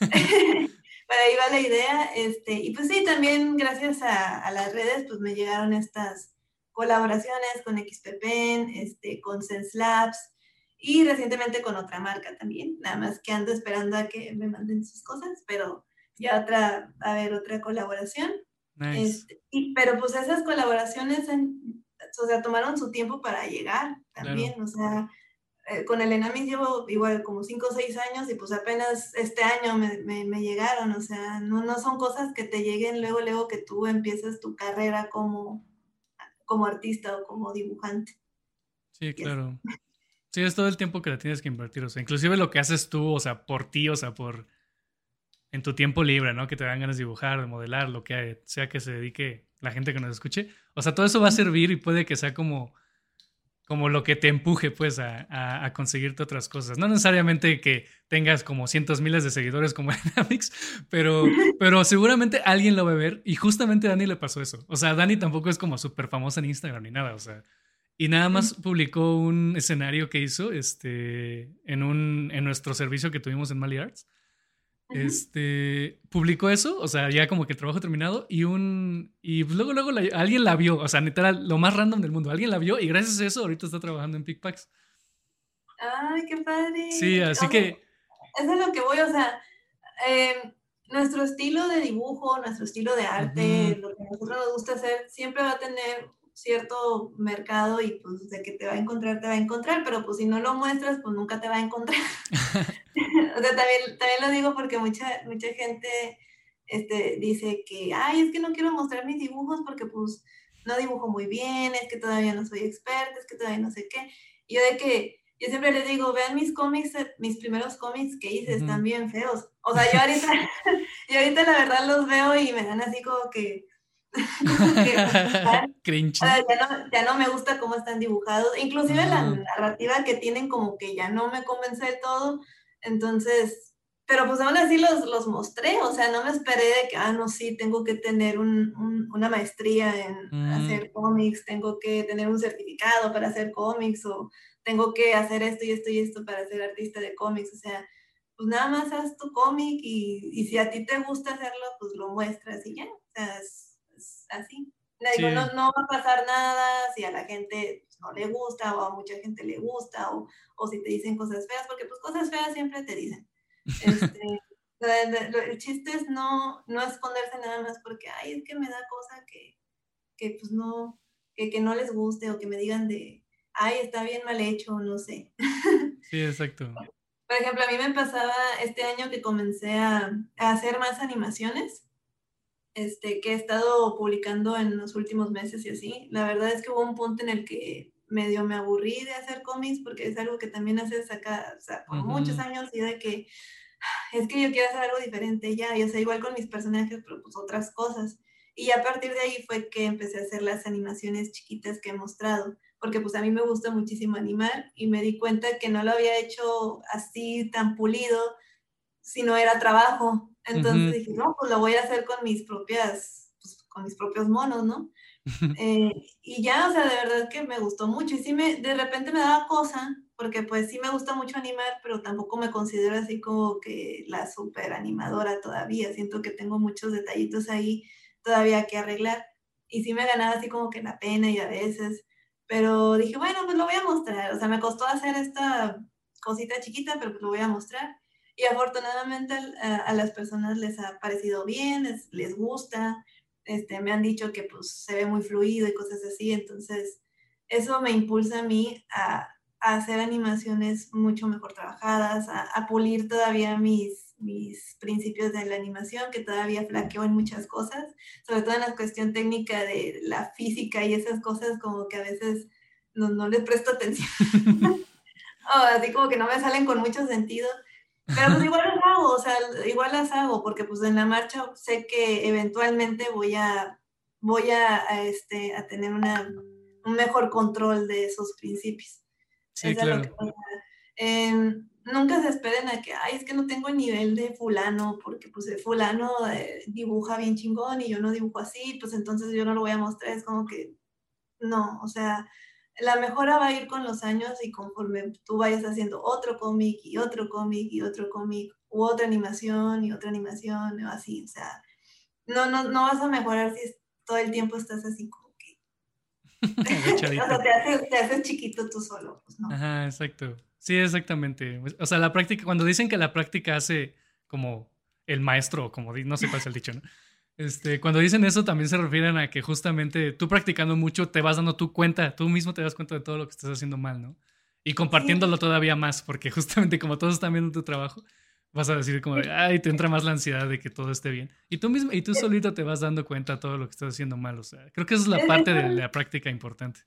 [laughs] Para ahí va la idea. Este, y pues sí, también gracias a, a, las redes, pues me llegaron estas colaboraciones con XPPen, este, con Sense Labs y recientemente con otra marca también. Nada más que ando esperando a que me manden sus cosas, pero ya otra, a ver, otra colaboración. Este, pero pues esas colaboraciones, o sea, tomaron su tiempo para llegar también, o sea, eh, con el Enamis llevo igual como 5 o 6 años y pues apenas este año me, me, llegaron, o sea, no, no son cosas que te lleguen luego, luego que tú empieces tu carrera como, como artista o como dibujante. Sí, claro. Sí, es todo el tiempo que la tienes que invertir, o sea, inclusive lo que haces tú, o sea, por ti, o sea, por en tu tiempo libre, ¿no? Que te dan ganas de dibujar, de modelar, lo que sea que se dedique la gente que nos escuche. O sea, todo eso va a servir y puede que sea como, como lo que te empuje, pues, a, a, conseguirte otras cosas. No necesariamente que tengas como cientos miles de seguidores como [laughs] Dynamics, pero, pero seguramente alguien lo va a ver y justamente a Dani le pasó eso. O sea, Dani tampoco es como súper famosa en Instagram ni nada, o sea, y nada más publicó un escenario que hizo este, en, un, en nuestro servicio que tuvimos en Mali Arts este, publicó eso, o sea, ya como que el trabajo terminado y un, y luego, luego alguien la vio, o sea, literal, lo más random del mundo, alguien la vio y gracias a eso ahorita está trabajando en PicPacks. Ay, qué padre. Sí, así que... Eso es lo que voy, o sea, em, nuestro estilo de dibujo, nuestro estilo de arte, lo que a nosotros nos gusta hacer, siempre va a tener cierto mercado y pues de que te va a encontrar, te va a encontrar, pero pues si no lo muestras, pues nunca te va a encontrar. [laughs] [laughs] o sea, también, también lo digo porque mucha, mucha gente este, dice que, ay, es que no quiero mostrar mis dibujos porque pues no dibujo muy bien, es que todavía no soy experta, es que todavía no sé qué. Y yo de que, yo siempre les digo, vean mis cómics, mis primeros cómics que hice, están bien feos. O sea, yo ahorita, [laughs] yo ahorita la verdad los veo y me dan así como que [laughs] ya, no, me gusta cómo están dibujados, inclusive la narrativa que tienen como que ya no me convence del todo, entonces, pero pues aún así los, los mostré, o sea, no me esperé de que, ah, no, sí, tengo que tener una maestría en mm. hacer cómics, tengo que tener un certificado para hacer cómics, o tengo que hacer esto y esto y esto para ser artista de cómics, o sea, pues nada más haz tu cómic y, y si a ti te gusta hacerlo, pues lo muestras y ya, o sea, es, así. no, no, va a pasar nada si a la gente pues, no le gusta o a mucha gente le gusta o, o, si te dicen cosas feas, porque pues cosas feas siempre te dicen. Este, [laughs] el chiste es no, no esconderse nada más porque, ay, es que me da cosa que, que pues no, que, que no les guste o que me digan de, ay, está bien mal hecho, no sé. [laughs] Sí, exacto. Por ejemplo, a mí me pasaba este año que comencé a, a hacer más animaciones este, que he estado publicando en los últimos meses y así. La verdad es que hubo un punto en el que medio me aburrí de hacer cómics porque es algo que también haces acá, o sea, por muchos años y de que [sighs] es que yo quiero hacer algo diferente ya, y o sea, igual con mis personajes, pero pues otras cosas. Y a partir de ahí fue que empecé a hacer las animaciones chiquitas que he mostrado, porque pues a mí me gusta muchísimo animar y me di cuenta que no lo había hecho así tan pulido si no era trabajo. Entonces dije, no, pues lo voy a hacer con mis propias, pues, con mis propios monos, ¿no? [laughs] Eh, y ya, o sea, de verdad que me gustó mucho. Y sí me, de repente me daba cosa, porque pues sí me gusta mucho animar, pero tampoco me considero así como que la super animadora todavía. Siento que tengo muchos detallitos ahí todavía que arreglar. Y sí me ganaba así como que la pena y a veces. Pero dije, bueno, pues lo voy a mostrar. O sea, me costó hacer esta cosita chiquita, pero pues lo voy a mostrar. Y afortunadamente a, las personas les ha parecido bien, les, gusta, este, me han dicho que pues se ve muy fluido y cosas así, entonces eso me impulsa a mí a, hacer animaciones mucho mejor trabajadas, a, pulir todavía mis, mis principios de la animación, que todavía flaqueo en muchas cosas, sobre todo en la cuestión técnica de la física y esas cosas como que a veces no, no les presto atención. [laughs] [laughs] o así como que no me salen con mucho sentido. Pero pues igual las hago, o sea, igual las hago, porque pues en la marcha sé que eventualmente voy a, voy a, este, a tener una, un mejor control de esos principios. Sí, claro. Em, nunca se esperen a que, ay, es que no tengo el nivel de fulano, porque pues el fulano eh, dibuja bien chingón y yo no dibujo así, pues entonces yo no lo voy a mostrar, es como que, no, o sea, la mejora va a ir con los años y conforme tú vayas haciendo otro cómic y otro cómic y otro cómic u otra animación y otra animación o así, o sea, no, no, no vas a mejorar si todo el tiempo estás así como que... [laughs] [laughs] o sea, te haces, te haces, chiquito tú solo, pues no. Ajá, exacto. Sí, exactamente. O sea, la práctica, cuando dicen que la práctica hace como el maestro, como no sé cuál es el dicho, ¿no? Este, cuando dicen eso también se refieren a que justamente tú practicando mucho te vas dando tu cuenta, tú mismo te das cuenta de todo lo que estás haciendo mal, ¿no? Y compartiéndolo todavía más, porque justamente como todos están viendo tu trabajo, vas a decir como, de, ay, te entra más la ansiedad de que todo esté bien. Y tú mismo, y tú solito te vas dando cuenta de todo lo que estás haciendo mal, o sea, creo que esa es la parte de la práctica importante.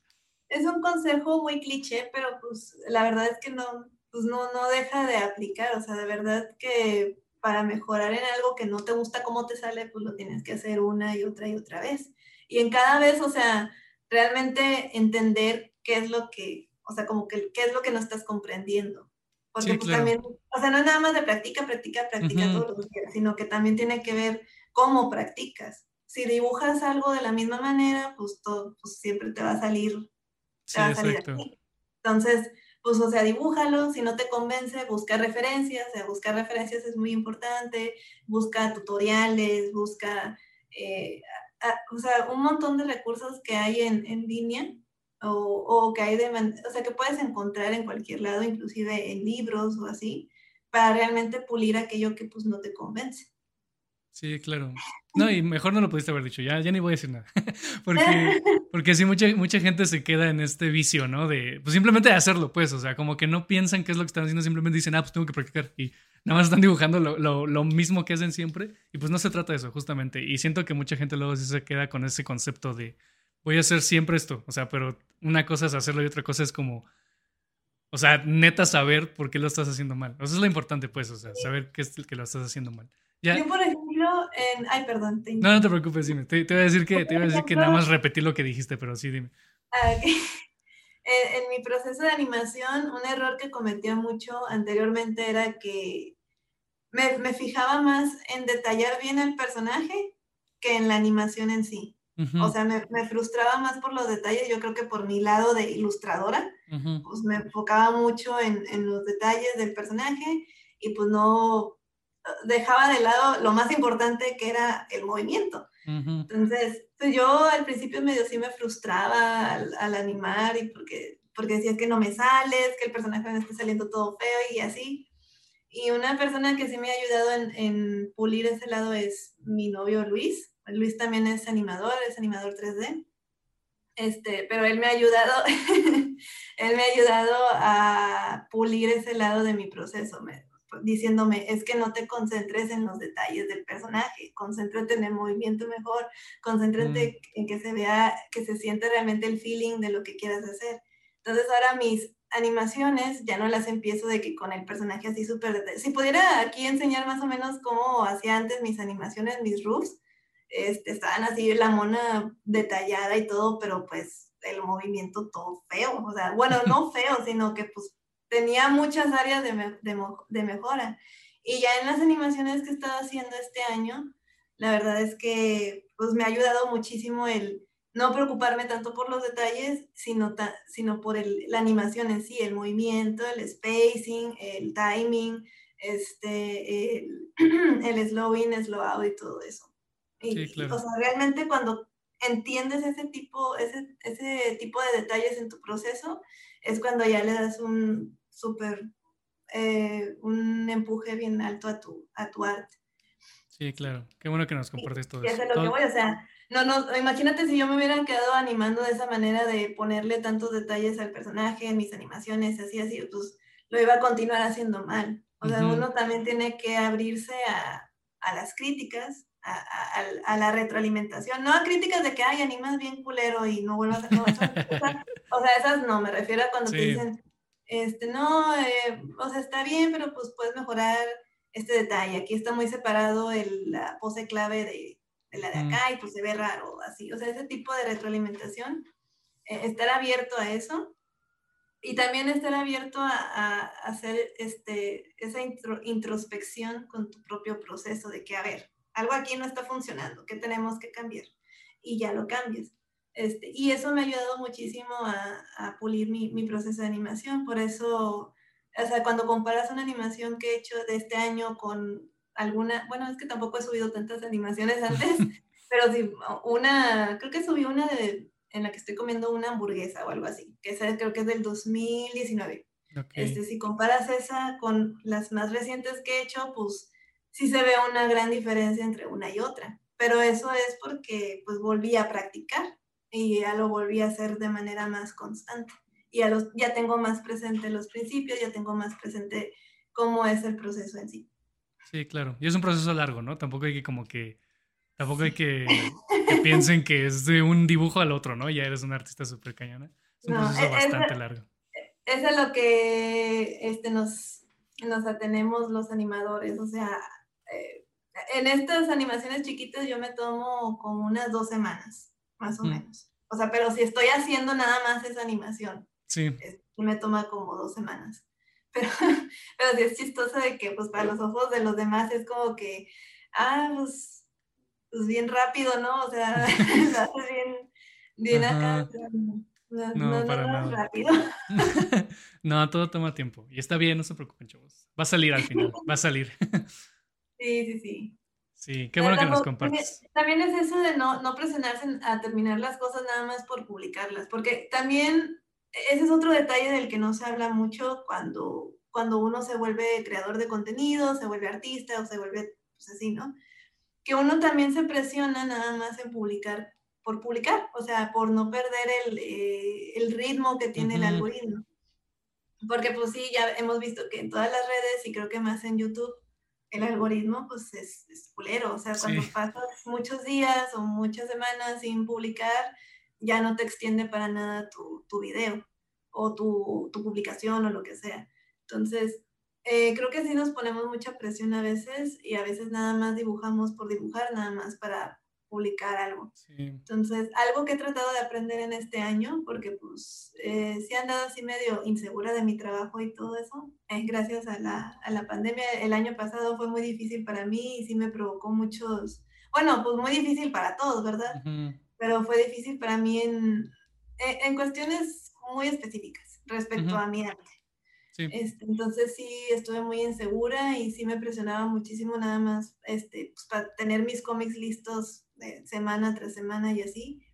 Es un consejo muy cliché, pero pues la verdad es que no, pues no, no deja de aplicar, o sea, de verdad que para mejorar en algo que no te gusta cómo te sale, pues lo tienes que hacer una y otra y otra vez. Y en cada vez, o sea, realmente entender qué es lo que, o sea, como que qué es lo que no estás comprendiendo. Porque pues también, o sea, no es nada más de practica, practica, practica todo lo que quieras, sino que también tiene que ver cómo practicas. Si dibujas algo de la misma manera, pues todo, pues siempre te va a salir, te va a salir Entonces, pues, o sea, dibújalo, si no te convence, busca referencias, o sea, buscar referencias es muy importante, busca tutoriales, busca, eh, o sea, un montón de recursos que hay en, en línea o, o, que hay de, o sea, que puedes encontrar en cualquier lado, inclusive en libros o así, para realmente pulir aquello que pues no te convence. Sí, claro. No, y mejor no lo pudiste haber dicho, ya, ya ni voy a decir nada. [laughs] porque, [laughs] porque sí, mucha, mucha gente se queda en este vicio, ¿no? De, pues simplemente de hacerlo, pues, o sea, como que no piensan qué es lo que están haciendo, simplemente dicen, ah, pues tengo que practicar. Y nada más están dibujando lo, lo, lo mismo que hacen siempre. Y pues no se trata de eso, justamente. Y siento que mucha gente luego sí se queda con ese concepto de, voy a hacer siempre esto. O sea, pero una cosa es hacerlo y otra cosa es como, o sea, neta saber por qué lo estás haciendo mal. Eso es lo importante, pues, o sea, saber qué es el que lo estás haciendo mal. Yo, por ejemplo, en... Ay, perdón. no, no te preocupes, dime. Te, te, voy a decir que, te voy a decir que nada más repetir lo que dijiste, pero sí, dime. Ah, [laughs] en, mi proceso de animación, un error que cometía mucho anteriormente era que me, me fijaba más en detallar bien el personaje que en la animación en sí. O sea, me, me, frustraba más por los detalles, yo creo que por mi lado de ilustradora, pues me enfocaba mucho en, en, los detalles del personaje y pues no dejaba de lado lo más importante que era el movimiento. Entonces, pues yo al principio medio sí me frustraba al, al, animar y porque, porque decía que no me sales, que el personaje me está saliendo todo feo y así. Y una persona que sí me ha ayudado en, en pulir ese lado es mi novio Luis. Luis también es animador, es animador 3D. Este, pero él me ha ayudado, [laughs] él me ha ayudado a pulir ese lado de mi proceso. Me, diciéndome, es que no te concentres en los detalles del personaje, concéntrate en el movimiento mejor, concéntrate mm. en que se vea, que se siente realmente el feeling de lo que quieras hacer. Entonces ahora mis animaciones ya no las empiezo de que con el personaje así súper. Si pudiera aquí enseñar más o menos cómo hacía antes mis animaciones, mis roofs, este, estaban así la mona detallada y todo, pero pues el movimiento todo feo, o sea, bueno, [laughs] no feo, sino que pues tenía muchas áreas de, de, mejora. Y ya en las animaciones que he estado haciendo este año, la verdad es que pues me ha ayudado muchísimo el no preocuparme tanto por los detalles, sino, sino por el, la animación en sí, el movimiento, el spacing, el timing, este, el, [clears throat] el slow in, slow out y todo eso. Y, O sea, realmente cuando entiendes ese tipo, ese, ese tipo de detalles en tu proceso, es cuando ya le das un, súper, eh, un empuje bien alto a tu, a tu arte. Sí, claro. Qué bueno que nos compartes todo eso. Es lo que voy, o sea, no, no, imagínate si yo me hubieran quedado animando de esa manera de ponerle tantos detalles al personaje en mis animaciones, así, así, pues lo iba a continuar haciendo mal. O sea, uno también tiene que abrirse a, a las críticas, a, a, a, la retroalimentación, no a críticas de que, ay, animas bien culero y no vuelvas a... No, [laughs] o sea, esas no, me refiero a cuando te dicen, este, no, eh, o sea, está bien, pero pues puedes mejorar este detalle. Aquí está muy separado el, la pose clave de, de la de acá y pues se ve raro, así. O sea, ese tipo de retroalimentación, eh, estar abierto a eso y también estar abierto a, a, hacer este, esa introspección con tu propio proceso de que, a ver, algo aquí no está funcionando, ¿qué tenemos que cambiar? Y ya lo cambies. Este, y eso me ha ayudado muchísimo a, a pulir mi, mi, proceso de animación. Por eso, o sea, cuando comparas una animación que he hecho de este año con alguna, bueno, es que tampoco he subido tantas animaciones antes, [laughs] pero sí, una, creo que subí una de, en la que estoy comiendo una hamburguesa o algo así, que esa creo que es del 2019. Este, si comparas esa con las más recientes que he hecho, pues sí se ve una gran diferencia entre una y otra pero eso es porque pues volví a practicar y ya lo volví a hacer de manera más constante. Y ya, los, ya tengo más presente los principios, ya tengo más presente cómo es el proceso en sí. Sí, claro. Y es un proceso largo, ¿no? Tampoco hay que como que, tampoco hay que, [laughs] piensen que es de un dibujo al otro, ¿no? Ya eres un artista súper cañona. Es un proceso e, bastante largo. Eso es lo que este, nos, nos atenemos los animadores. O sea, eh, en estas animaciones chiquitas yo me tomo como unas dos semanas, más o menos. O sea, pero si estoy haciendo nada más esa animación, sí. me toma como dos semanas. [laughs] Pero, pero sí es chistoso de que, pues, para los ojos de los demás es como que, ah, pues, pues bien rápido, ¿no? O sea, [laughs] [laughs] lo haces bien, bien acá. No, no, para nada. Rápido. no, todo toma tiempo. Y está bien, no se preocupen, chavos. Va a salir al final, va a salir. sí, sí, sí. Sí, qué bueno que nos compartes. También, es eso de no, no presionarse a terminar las cosas nada más por publicarlas, porque también ese es otro detalle del que no se habla mucho cuando, cuando uno se vuelve creador de contenido, se vuelve artista o se vuelve pues así, ¿no? Que uno también se presiona nada más en publicar por publicar, o sea, por no perder el, eh, el ritmo que tiene el algoritmo. Porque pues sí, ya hemos visto que en todas las redes y creo que más en YouTube, el algoritmo pues es, es culero, o sea, cuando pasas muchos días o muchas semanas sin publicar, ya no te extiende para nada tu, tu video o tu, tu, publicación o lo que sea. Entonces, eh, creo que sí nos ponemos mucha presión a veces y a veces nada más dibujamos por dibujar, nada más para publicar algo. Entonces, algo que he tratado de aprender en este año, porque pues eh, sí he andado así medio insegura de mi trabajo y todo eso, es gracias a la, a la pandemia. El año pasado fue muy difícil para mí y sí me provocó muchos, bueno, pues muy difícil para todos, ¿verdad? pero fue difícil para mí en, en cuestiones muy específicas respecto a mi arte. Este, entonces sí estuve muy insegura y sí me presionaba muchísimo nada más este, pues, para tener mis cómics listos semana tras semana y así.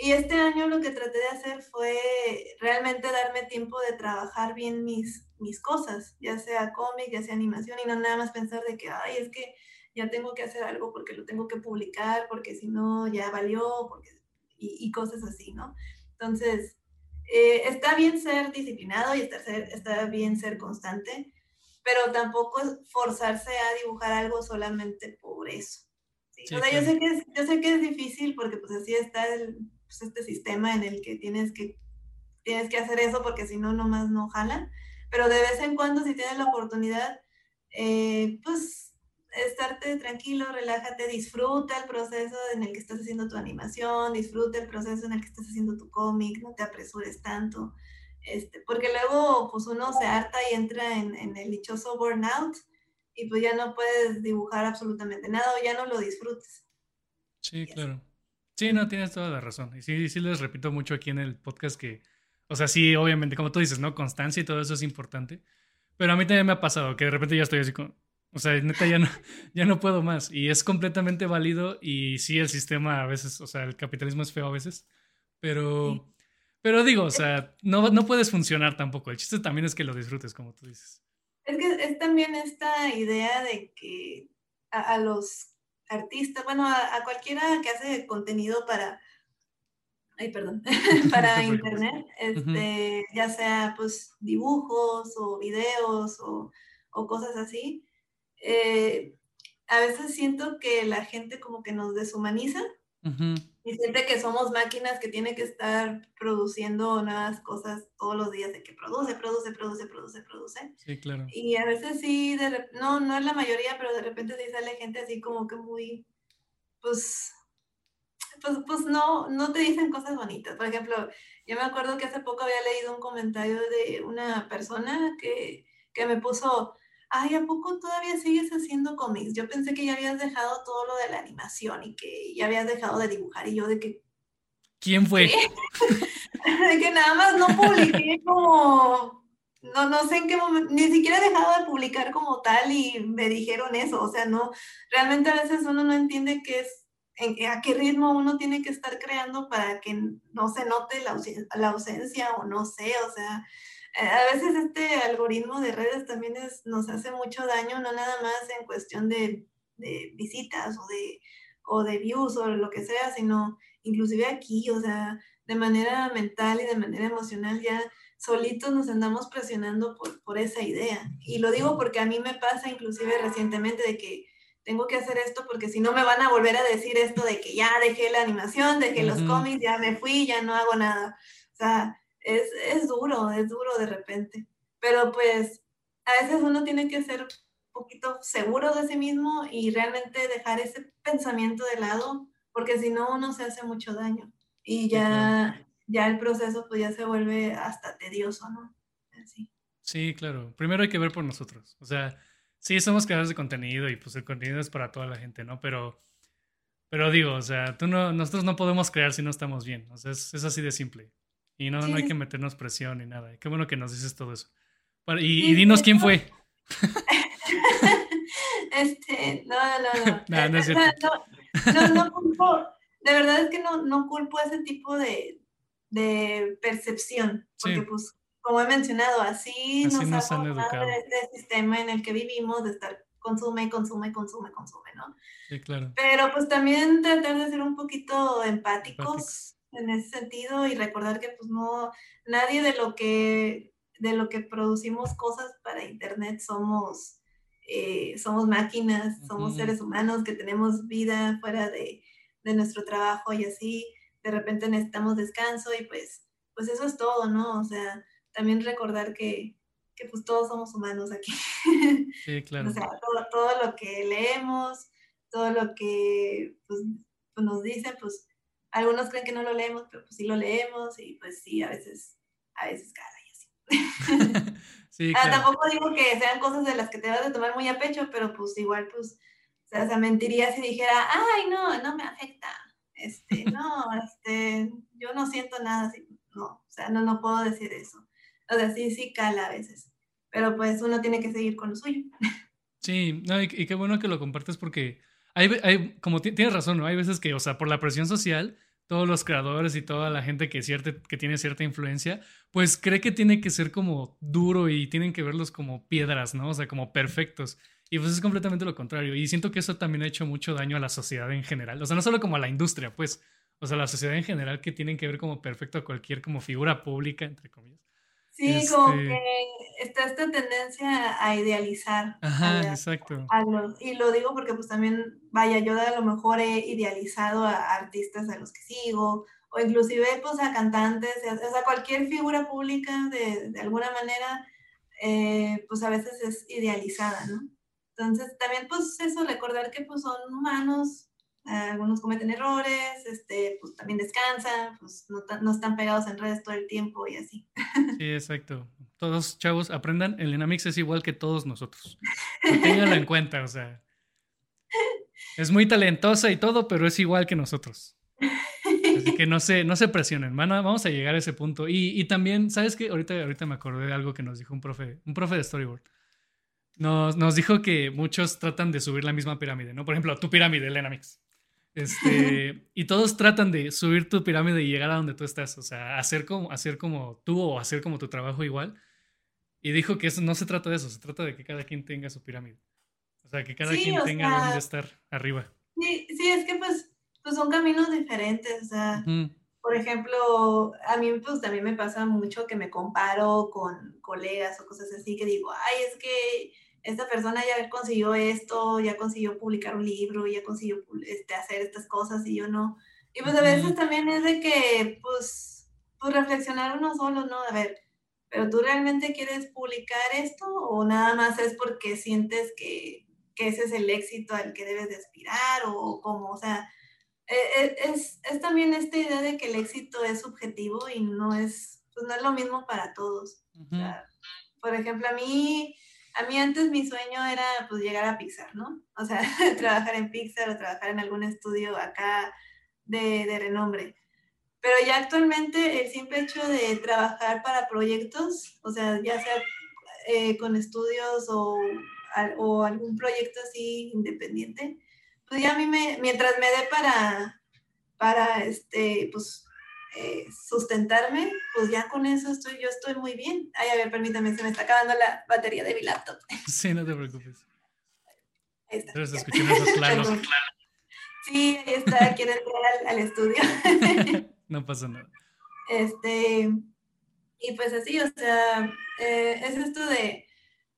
Y este año lo que traté de hacer fue realmente darme tiempo de trabajar bien mis, mis cosas, ya sea cómic, ya sea animación, y no nada más pensar de que, ay, es que ya tengo que hacer algo porque lo tengo que publicar, porque si no ya valió, porque, y, cosas así, ¿no? Entonces, eh, está bien ser disciplinado y está, está bien ser constante, pero tampoco forzarse a dibujar algo solamente por eso. O sea, yo, sé que es, yo sé que es difícil porque pues así está el, pues, este sistema en el que tienes que, tienes que hacer eso porque si no, nomás no jala, pero de vez en cuando si tienes la oportunidad, eh, pues estarte tranquilo, relájate, disfruta el proceso en el que estás haciendo tu animación, disfruta el proceso en el que estás haciendo tu cómic, no te apresures tanto, este, porque luego pues uno se harta y entra en, en, el dichoso burnout y pues ya no puedes dibujar absolutamente nada o ya no lo disfrutes. Sí, claro. Sí, no, tienes toda la razón. Y sí, sí les repito mucho aquí en el podcast que, o sea, sí, obviamente, como tú dices, ¿no? Constancia y todo eso es importante. Pero a mí también me ha pasado que de repente ya estoy así con, o sea, neta, ya no, [laughs] ya no puedo más. Y es completamente válido. Y sí, el sistema a veces, o sea, el capitalismo es feo a veces. Pero, pero digo, o sea, no, no puedes funcionar tampoco. El chiste también es que lo disfrutes, como tú dices. Es que es también esta idea de que a, los artistas, bueno, a, cualquiera que hace contenido para, ay, perdón, [laughs] para internet, este, ya sea pues dibujos o videos o, o cosas así, eh, a veces siento que la gente como que nos deshumaniza y siente que somos máquinas que tienen que estar produciendo nuevas cosas todos los días, de que produce, produce, produce, produce, produce. Sí, claro. Y a veces sí, no, no es la mayoría, pero de repente sí sale gente así como que muy, pues, pues, pues no, no te dicen cosas bonitas. Por ejemplo, yo me acuerdo que hace poco había leído un comentario de una persona que, que me puso, ay, ¿a poco todavía sigues haciendo cómics? Yo pensé que ya habías dejado todo lo de la animación y que ya habías dejado de dibujar y yo de que... ¿Quién fue? [laughs] de que nada más no publiqué como... No, no sé en qué momento, ni siquiera he dejado de publicar como tal y me dijeron eso, o sea, no, realmente a veces uno no entiende qué es, a qué ritmo uno tiene que estar creando para que no se note la, la ausencia o no sé, o sea, a veces este algoritmo de redes también es, nos hace mucho daño, no nada más en cuestión de, visitas o de, o de views o lo que sea, sino inclusive aquí, o sea, de manera mental y de manera emocional ya solitos nos andamos presionando por, por esa idea. Y lo digo porque a mí me pasa inclusive recientemente de que tengo que hacer esto porque si no me van a volver a decir esto de que ya dejé la animación, dejé los cómics, ya me fui, ya no hago nada. O sea, es, es duro, es duro de repente. Pero pues a veces uno tiene que ser un poquito seguro de sí mismo y realmente dejar ese pensamiento de lado, porque si no uno se hace mucho daño y ya, ya el proceso pues ya se vuelve hasta tedioso, ¿no? Así. Sí, claro. Primero hay que ver por nosotros. O sea, Sí, somos creadores de contenido y pues el contenido es para toda la gente, ¿no? Pero, pero digo, o sea, tú no, nosotros no podemos crear si no estamos bien. O sea, es, así de simple. Y no, no hay que meternos presión ni nada. Qué bueno que nos dices todo eso. y, dinos quién fue. [laughs] este, no, no, no. [laughs] no, no, es cierto. no, no, culpo, de verdad es que no, no culpo ese tipo de, de percepción. Porque pues como he mencionado, así, nos, han educado. De este sistema en el que vivimos, de estar consume, consume, consume, consume, ¿no? Sí, claro. Pero pues también tratar de ser un poquito empáticos en ese sentido y recordar que pues no, nadie de lo que, de lo que producimos cosas para internet somos, eh, somos máquinas, somos seres humanos que tenemos vida fuera de, de nuestro trabajo y así, de repente necesitamos descanso y pues, pues eso es todo, ¿no? O sea, también recordar que, que pues todos somos humanos aquí. [laughs] Sí, claro. o sea, todo, todo, lo que leemos, todo lo que pues, pues, nos dicen, pues algunos creen que no lo leemos, pero pues sí lo leemos y pues sí, a veces, a veces cara y así. sí, ah, tampoco digo que sean cosas de las que te vas a tomar muy a pecho, pero pues igual, pues, o sea, mentiría si dijera, ay, no, no me afecta. Este, [laughs] no, este, yo no siento nada así. No, o sea, no, no puedo decir eso. O sea, sí, sí cala a veces. Pero pues uno tiene que seguir con lo suyo. Sí, no, y, qué bueno que lo compartes porque hay, hay como tienes razón, ¿no? Hay veces que, o sea, por la presión social, todos los creadores y toda la gente que, cierta, que tiene cierta influencia, pues cree que tiene que ser como duro y tienen que verlos como piedras, ¿no? O sea, como perfectos. Y pues es completamente lo contrario. Y siento que eso también ha hecho mucho daño a la sociedad en general. O sea, no solo como a la industria, pues. O sea, la sociedad en general que tienen que ver como perfecto a cualquier como figura pública, entre comillas. Sí, como este que está esta tendencia a idealizar. Ajá, exacto. y lo digo porque pues también, vaya, yo a lo mejor he idealizado a artistas a los que sigo, o inclusive pues a cantantes, o sea, cualquier figura pública de, de alguna manera, eh, pues a veces es idealizada, ¿no? Entonces también pues eso, recordar que pues son humanos, algunos cometen errores, este, pues también descansan, pues no, no, están pegados en redes todo el tiempo y así. [laughs] Sí, exacto. Todos chavos aprendan, el Enamix es igual que todos nosotros. Ténganlo en cuenta, o sea. Es muy talentosa y todo, pero es igual que nosotros. Así que no se, no se presionen, vamos a llegar a ese punto. Y, y también, ¿sabes qué? Ahorita, ahorita me acordé de algo que nos dijo un profe, un profe de Storyboard. Nos, nos dijo que muchos tratan de subir la misma pirámide, ¿no? Por ejemplo, tu pirámide, el Enamix. Este, y todos tratan de subir tu pirámide y llegar a donde tú estás, o sea, hacer como, hacer como tú o hacer como tu trabajo igual. Y dijo que eso no se trata de eso, se trata de que cada quien tenga su pirámide. O sea, que cada quien tenga donde estar arriba. Sí, sí, es que pues, pues son caminos diferentes, o sea, por ejemplo, a mí pues también me pasa mucho que me comparo con colegas o cosas así que digo, ay, es que esta persona ya consiguió esto, ya consiguió publicar un libro, ya consiguió este, hacer estas cosas y yo no. Y pues a veces también es de que, pues, pues reflexionar uno solo, ¿no? A ver, pero tú realmente quieres publicar esto o nada más es porque sientes que, que ese es el éxito al que debes de aspirar o como, o sea, e, e, es, es, también esta idea de que el éxito es subjetivo y no es, pues no es lo mismo para todos. por ejemplo, a mí a mí antes mi sueño era pues llegar a Pixar, ¿no? O sea, [laughs] trabajar en Pixar o trabajar en algún estudio acá de, de renombre. Pero ya actualmente el simple hecho de trabajar para proyectos, o sea, ya sea eh, con estudios o, o, algún proyecto así independiente, pues ya a mí mientras me dé para, para este, pues eh, sustentarme, pues ya con eso estoy, yo estoy muy bien. Ay, a ver, permítame, se me está acabando la batería de mi laptop. [laughs] Sí, no te preocupes. Ahí está. esos [laughs] claros. Sí, ahí está, quiere entrar al, estudio. [laughs] no pasa nada. Este, y pues así, o sea, eh, es esto de,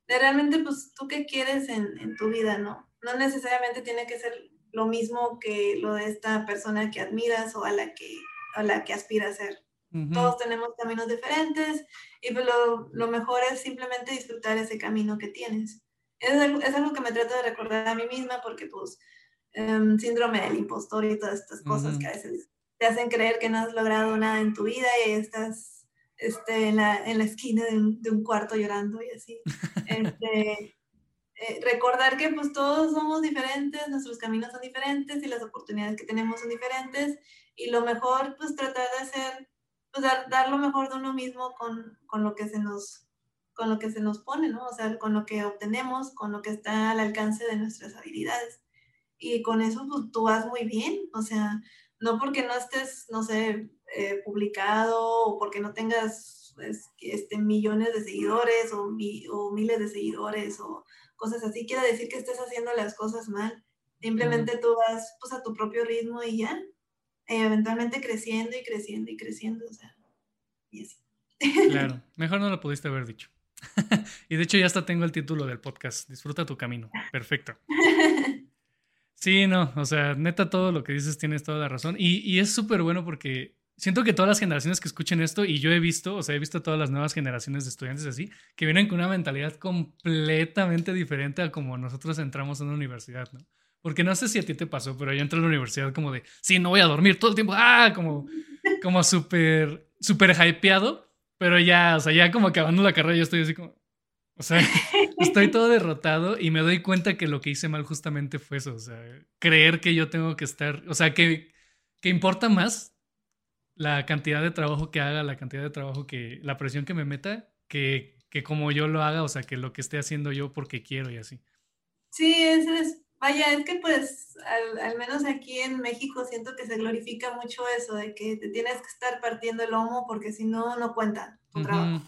de, realmente, pues, tú qué quieres en, en, tu vida, ¿no? No necesariamente tiene que ser lo mismo que lo de esta persona que admiras o a la que, a la que aspiras a ser. Todos tenemos caminos diferentes y pues lo, lo, mejor es simplemente disfrutar ese camino que tienes. Es algo, es algo que me trato de recordar a mí misma porque pues um, síndrome del impostor y todas estas cosas que a veces te hacen creer que no has logrado nada en tu vida y estás este, en, la, en la esquina de un, de un, cuarto llorando y así. [laughs] Este, eh, recordar que pues todos somos diferentes, nuestros caminos son diferentes y las oportunidades que tenemos son diferentes y lo mejor pues tratar de hacer pues dar, lo mejor de uno mismo con, con, lo que se nos con lo que se nos pone, ¿no? O sea, con lo que obtenemos, con lo que está al alcance de nuestras habilidades. Y con eso pues, tú vas muy bien, o sea, no porque no estés, no sé, eh, publicado o porque no tengas pues, este, millones de seguidores o, o, miles de seguidores o cosas así, quiere decir que estés haciendo las cosas mal. Simplemente tú vas pues, a tu propio ritmo y ya, eventualmente creciendo y creciendo y creciendo, o sea, y así. Claro, [laughs] mejor no lo pudiste haber dicho. [laughs] y de hecho ya hasta tengo el título del podcast, Disfruta tu camino. Perfecto. Sí, no, o sea, neta todo lo que dices tienes toda la razón. Y, y es súper bueno porque siento que todas las generaciones que escuchen esto, y yo he visto, o sea, he visto todas las nuevas generaciones de estudiantes así, que vienen con una mentalidad completamente diferente a como nosotros entramos en una universidad, ¿no? Porque no sé si a ti te pasó, pero yo entré a la universidad como de, sí, no voy a dormir todo el tiempo, ah, como, como súper, súper hypeado, pero ya, o sea, ya como acabando la carrera yo estoy así como, o sea, [laughs] estoy todo derrotado y me doy cuenta que lo que hice mal justamente fue eso, o sea, creer que yo tengo que estar, o sea, que, que importa más la cantidad de trabajo que haga, la cantidad de trabajo que, la presión que me meta, que, que como yo lo haga, o sea, que lo que esté haciendo yo porque quiero y así. Sí, eso es Vaya, es que pues al, menos aquí en México siento que se glorifica mucho eso, de que te tienes que estar partiendo el lomo porque si no, no cuenta tu trabajo.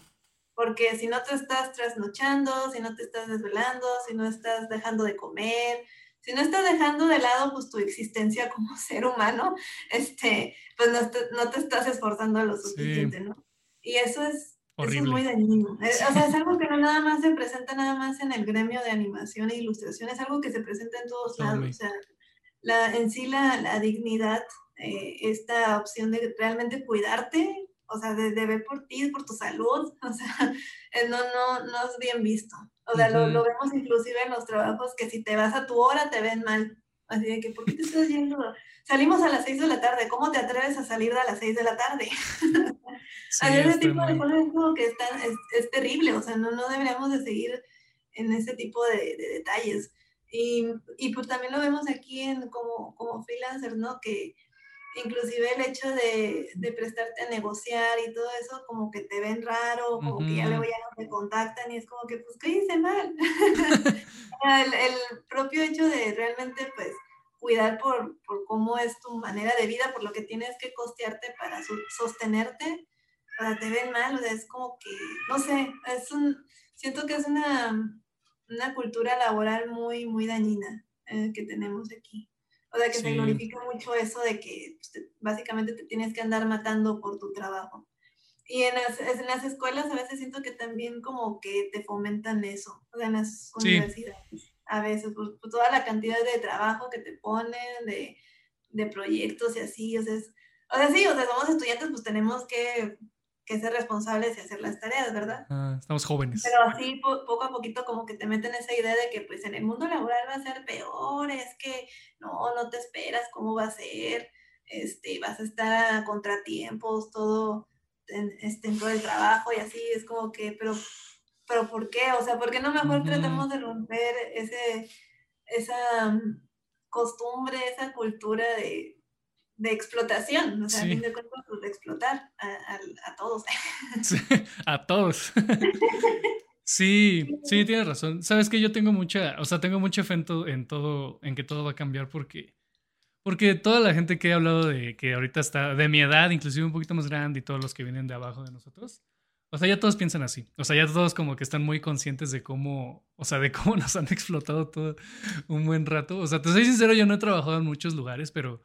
Porque si no te estás trasnochando, si no te estás desvelando, si no estás dejando de comer, si no estás dejando de lado pues tu existencia como [laughs] ser humano, este, pues no no te estás esforzando lo suficiente, ¿no? Y eso es, Horrible. es muy dañino. o sea, es algo que no nada más se presenta nada más en el gremio de animación e ilustración, es algo que se presenta en todos lados. O sea, la, en sí la, la dignidad, eh, esta opción de realmente cuidarte, o sea, de, de, ver por ti, por tu salud, [laughs] o sea, eh, no, no, no es bien visto. O sea, lo, lo, vemos inclusive en los trabajos que si te vas a tu hora te ven mal. Así de que, ¿por qué te estás yendo? Salimos a las 6 de la tarde, ¿cómo te atreves a salir a las 6 de la tarde? Sí, ese tipo de cosas que están, es, es, terrible, o sea, no, no deberíamos de seguir en ese tipo de, de detalles. Y, y, pues también lo vemos aquí en, como, como freelancer, ¿no? Que inclusive el hecho de, de, prestarte a negociar y todo eso, como que te ven raro, como que ya luego ya no te contactan y es como que, pues, ¿qué hice mal? [laughs] el, el, propio hecho de realmente, pues, cuidar por, por, cómo es tu manera de vida, por lo que tienes que costearte para sostenerte, para te ven mal, o sea, es como que, no sé, es un, siento que es una, una cultura laboral muy, muy dañina eh, que tenemos aquí. O sea, que se glorifica mucho eso de que pues, básicamente te tienes que andar matando por tu trabajo. Y en las, en las, escuelas a veces siento que también como que te fomentan eso, o sea, en las universidades. A veces, pues, pues, toda la cantidad de trabajo que te ponen, de, de proyectos y así, o sea, o sea, sí, o sea, somos estudiantes, pues tenemos que que ser responsables y hacer las tareas, ¿verdad? Ah, estamos jóvenes. Pero así poco a poquito como que te meten esa idea de que pues en el mundo laboral va a ser peor, es que no, no te esperas cómo va a ser, este, vas a estar a contratiempos, todo en, este, en todo el trabajo y así, es como que, pero, pero ¿por qué? O sea, ¿por qué no mejor tratamos de romper ese, esa mm, costumbre, esa cultura de de explotación, o sea, a fin de cuentas, pues, de explotar a, a, todos. [laughs] a todos. sí, sí, tienes razón. Sabes que yo tengo mucha, o sea, tengo mucho fe en todo, en todo, en que todo va a cambiar porque, porque toda la gente que he hablado de que ahorita está de mi edad, inclusive un poquito más grande y todos los que vienen de abajo de nosotros, O sea, ya todos piensan así. O sea, ya todos como que están muy conscientes de cómo, o sea, de cómo [laughs] nos han explotado todo un buen rato. O sea, te soy sincero, yo no he trabajado en muchos lugares, pero,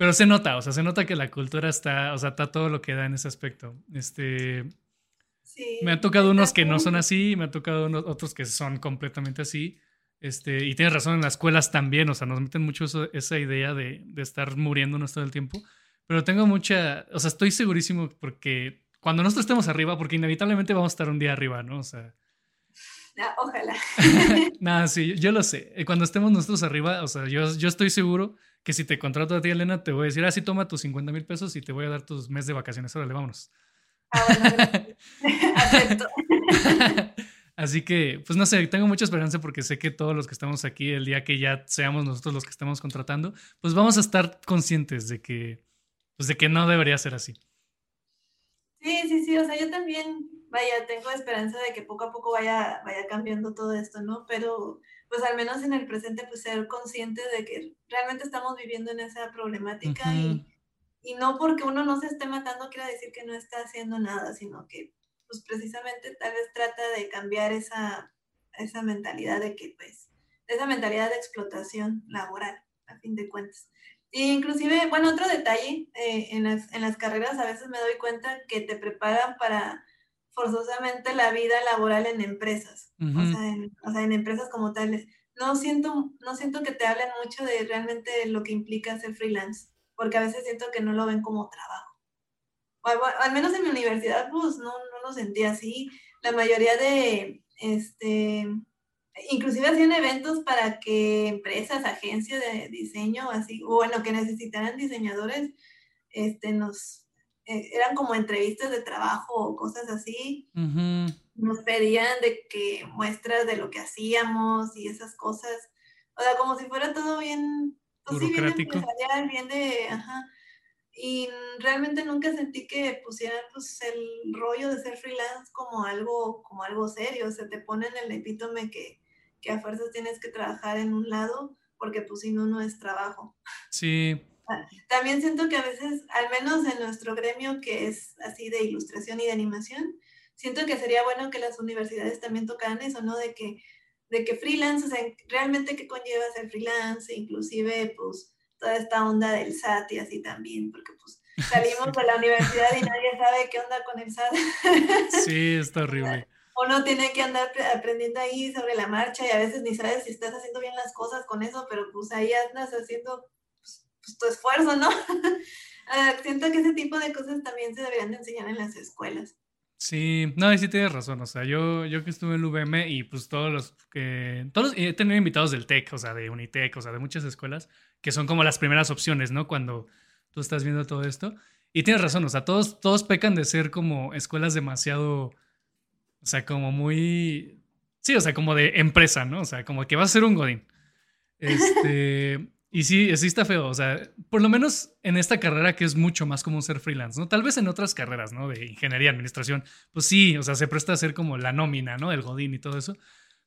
pero se nota, o sea, se nota que la cultura está, o sea, está todo lo que da en ese aspecto. Este, sí, me han tocado unos que no son así, me han tocado otros que son completamente así. Este, y tienes razón, en las escuelas también, o sea, nos meten mucho esa idea de, de estar muriéndonos todo el tiempo. Pero tengo mucha, o sea, estoy segurísimo porque cuando nosotros estemos arriba, porque inevitablemente vamos a estar un día arriba, ¿no? O sea. Ah, ojalá. [laughs] Nada, sí, yo lo sé. Eh, cuando estemos nosotros arriba, o sea, yo, yo estoy seguro que si te contrato a ti, Elena, te voy a decir, ah, sí, toma tus 50 mil pesos y te voy a dar tus meses de vacaciones. Órale, vámonos. Ah, bueno, [laughs] Así que, pues no sé, tengo mucha esperanza porque sé que todos los que estamos aquí, el día que ya seamos nosotros los que estamos contratando, pues vamos a estar conscientes de que, pues de que no debería ser así. Sí, sí, sí, o sea, yo también, vaya, tengo esperanza de que poco a poco vaya, vaya cambiando todo esto, ¿no? Pero pues al menos en el presente, pues ser consciente de que realmente estamos viviendo en esa problemática y, y, no porque uno no se esté matando quiere decir que no está haciendo nada, sino que pues precisamente tal vez trata de cambiar esa, esa mentalidad de que pues, esa mentalidad de explotación laboral, a fin de cuentas inclusive, bueno, otro detalle, eh, en, las, en las carreras a veces me doy cuenta que te preparan para forzosamente la vida laboral en empresas, o, sea, en, o, sea, en, empresas como tales. No siento, no siento que te hablen mucho de realmente lo que implica ser freelance, porque a veces siento que no lo ven como trabajo. O, al menos en mi universidad, pues no, no lo sentía así. La mayoría de, este, inclusive hacían eventos para que empresas, agencias de diseño, así, o bueno, que necesitaran diseñadores, este, nos, eh, eran como entrevistas de trabajo o cosas así. Nos pedían de que muestras de lo que hacíamos y esas cosas. O sea, como si fuera todo bien, pues bien bien de, ajá. Y realmente nunca sentí que pusieran pues, el rollo de ser freelance como algo, como algo serio. O sea, te ponen el epítome que, que a fuerzas tienes que trabajar en un lado porque pues si no, no es trabajo. Sí. [laughs] También siento que a veces, al menos en nuestro gremio que es así de ilustración y de animación, siento que sería bueno que las universidades también tocaran eso, ¿no? De que, de que freelance, o sea, realmente qué conlleva ser freelance, inclusive pues toda esta onda del SAT y así también, porque pues [laughs] salimos de la universidad y nadie sabe qué onda con el SAT. [laughs] Sí, está horrible uno tiene que andar aprendiendo ahí sobre la marcha y a veces ni sabes si estás haciendo bien las cosas con eso, pero pues ahí andas haciendo pues, tu esfuerzo, ¿no? [laughs] Ah, siento que ese tipo de cosas también se deberían de enseñar en las escuelas. Sí, no, y sí tienes razón, o sea, yo, yo que estuve en el UVM y pues todos los que, todos, he tenido invitados del TEC, o sea, de Unitec, o sea, de muchas escuelas, que son como las primeras opciones, ¿no? Cuando tú estás viendo todo esto. Y tienes razón, o sea, todos, todos pecan de ser como escuelas demasiado o sea, como muy. Sí, o sea, como de empresa, ¿no? O sea, como que va a ser un Godín. Este. Y sí, sí está feo. O sea, por lo menos en esta carrera que es mucho más común ser freelance, ¿no? Tal vez en otras carreras, ¿no? De ingeniería, administración, pues sí, o sea, se presta a ser como la nómina, ¿no? El Godín y todo eso.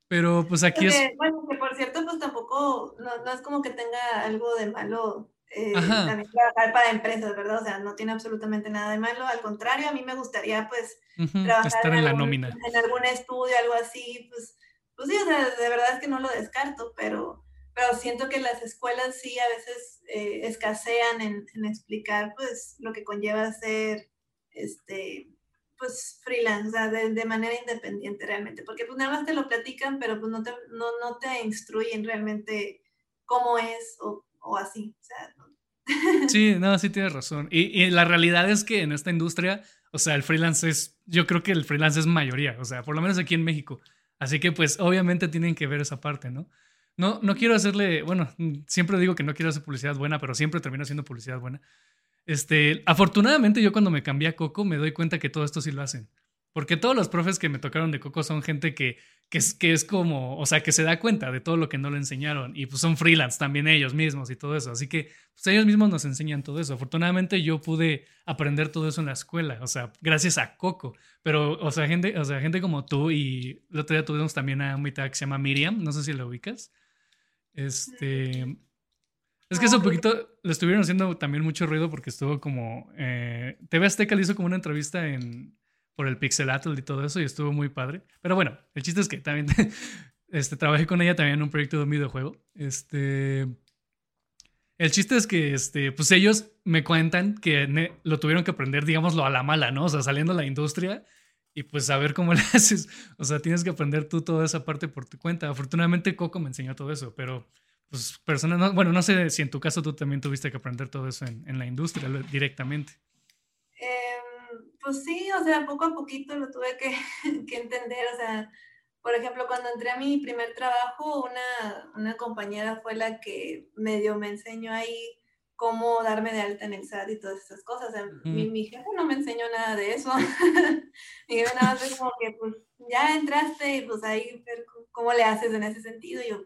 Pero pues aquí es. Bueno, que por cierto, pues tampoco, no, no es como que tenga algo de malo eh, también trabajar para empresas, ¿verdad? O sea, no tiene absolutamente nada de malo, al contrario, a mí me gustaría pues trabajar en, algún, en algún estudio, algo así, pues, pues sí, o sea, de verdad es que no lo descarto, pero, pero siento que las escuelas sí a veces eh, escasean en, en, explicar pues lo que conlleva ser este pues freelance, o sea, de, manera independiente realmente, porque pues nada más te lo platican, pero pues no te, no, no te instruyen realmente cómo es o o así. [laughs] Sí, no, sí tienes razón. Y, la realidad es que en esta industria, o sea, el freelance es, yo creo que el freelance es mayoría, o sea, por lo menos aquí en México. Así que pues obviamente tienen que ver esa parte, ¿no? No, no quiero hacerle, bueno, siempre digo que no quiero hacer publicidad buena, pero siempre termino haciendo publicidad buena. Este, afortunadamente yo cuando me cambié a Coco me doy cuenta que todo esto sí lo hacen. Porque todos los profes que me tocaron de Coco son gente que, que, es, que es como, o sea, que se da cuenta de todo lo que no le enseñaron. Y pues son freelance también ellos mismos y todo eso. Así que pues ellos mismos nos enseñan todo eso. Afortunadamente yo pude aprender todo eso en la escuela, o sea, gracias a Coco. Pero, o sea, gente, o sea, gente como tú y el otro día tuvimos también a un mitad que se llama Miriam, no sé si la ubicas. Este... Es que hace un poquito le estuvieron haciendo también mucho ruido porque estuvo como... Eh, TV Azteca le hizo como una entrevista en por el pixelatl y todo eso y estuvo muy padre. Pero bueno, el chiste es que también [laughs] este, trabajé con ella también en un proyecto de un videojuego. Este, el chiste es que este, pues ellos me cuentan que lo tuvieron que aprender, digámoslo, a la mala, ¿no? O sea, saliendo a la industria y pues a ver cómo le [laughs] haces. O sea, tienes que aprender tú toda esa parte por tu cuenta. Afortunadamente Coco me enseñó todo eso, pero pues personas, bueno, no sé si en tu caso tú también tuviste que aprender todo eso en, en la industria directamente. Em, pues sí, o sea, poco a poquito lo tuve que, [laughs] que, entender, o sea, por ejemplo, cuando entré a mi primer trabajo, una, una compañera fue la que medio me enseñó ahí cómo darme de alta en el SAT y todas esas cosas. O sea, mi, mi, jefe no me enseñó nada de eso. [laughs] mi jefe nada más fue como que, pues, ya entraste y pues ahí ver cómo le haces en ese sentido. Y yo,